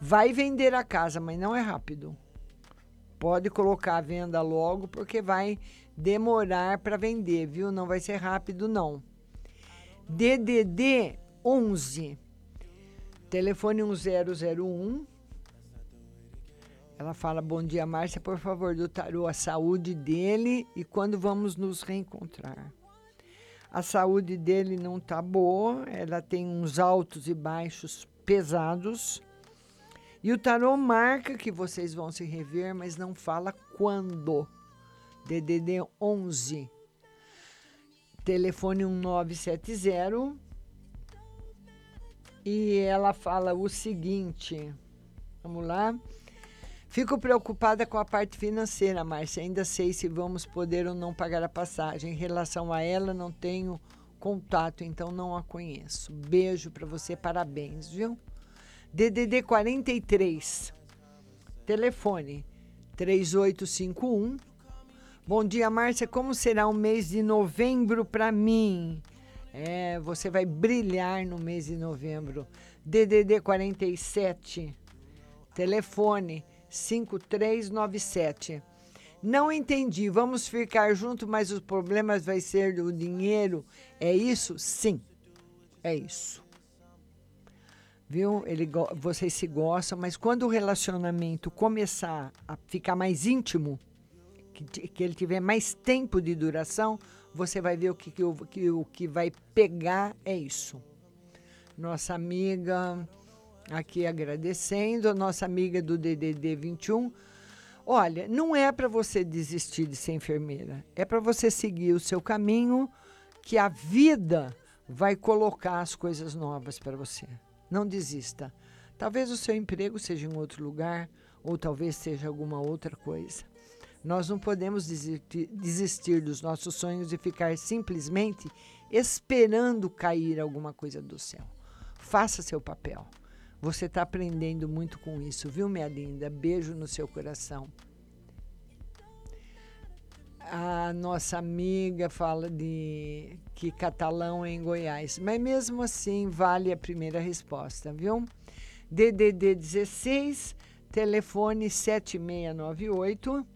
[SPEAKER 10] Vai vender a casa, mas não é rápido. Pode colocar a venda logo, porque vai demorar para vender, viu? Não vai ser rápido, não. DDD 11, telefone 1001. Ela fala: Bom dia, Márcia, por favor, do tarô, a saúde dele e quando vamos nos reencontrar. A saúde dele não tá boa, ela tem uns altos e baixos pesados. E o tarô marca que vocês vão se rever, mas não fala quando. DDD 11. Telefone 1970. E ela fala o seguinte: Vamos lá. Fico preocupada com a parte financeira, Márcia. Ainda sei se vamos poder ou não pagar a passagem. Em relação a ela, não tenho contato, então não a conheço. Beijo para você, parabéns, viu? DDD 43. Telefone 3851. Bom dia, Márcia. Como será o mês de novembro para mim? É, você vai brilhar no mês de novembro. DDD 47. Telefone 5397. Não entendi. Vamos ficar juntos, mas os problemas vai ser o dinheiro. É isso? Sim. É isso. Viu? Ele, vocês se gostam, mas quando o relacionamento começar a ficar mais íntimo, que, que ele tiver mais tempo de duração, você vai ver o que, que, o, que, o que vai pegar é isso. Nossa amiga aqui agradecendo, nossa amiga do DDD 21. Olha, não é para você desistir de ser enfermeira, é para você seguir o seu caminho, que a vida vai colocar as coisas novas para você. Não desista. Talvez o seu emprego seja em outro lugar, ou talvez seja alguma outra coisa. Nós não podemos desistir, desistir dos nossos sonhos e ficar simplesmente esperando cair alguma coisa do céu. Faça seu papel. Você está aprendendo muito com isso, viu, minha linda? Beijo no seu coração. A nossa amiga fala de que catalão é em Goiás, mas mesmo assim vale a primeira resposta, viu? DDD 16, telefone 7698.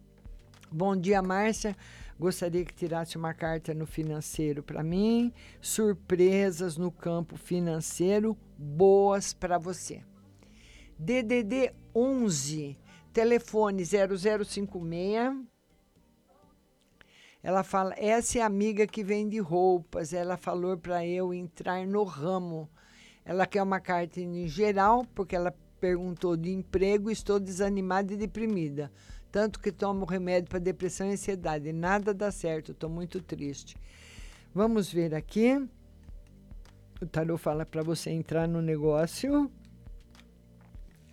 [SPEAKER 10] Bom dia, Márcia. Gostaria que tirasse uma carta no financeiro para mim. Surpresas no campo financeiro boas para você. DDD 11, telefone 0056. Ela fala: essa é a amiga que vende roupas. Ela falou para eu entrar no ramo. Ela quer uma carta em geral, porque ela perguntou de emprego. Estou desanimada e deprimida. Tanto que tomo remédio para depressão e ansiedade. Nada dá certo. Estou muito triste. Vamos ver aqui. O tarô fala para você entrar no negócio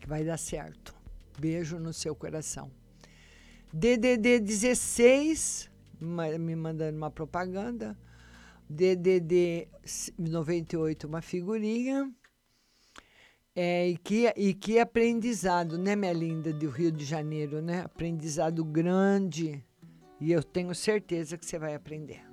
[SPEAKER 10] que vai dar certo. Beijo no seu coração. DDD 16 me mandando uma propaganda. DDD 98, uma figurinha. É, e, que, e que aprendizado, né, minha linda, do Rio de Janeiro, né? Aprendizado grande. E eu tenho certeza que você vai aprender.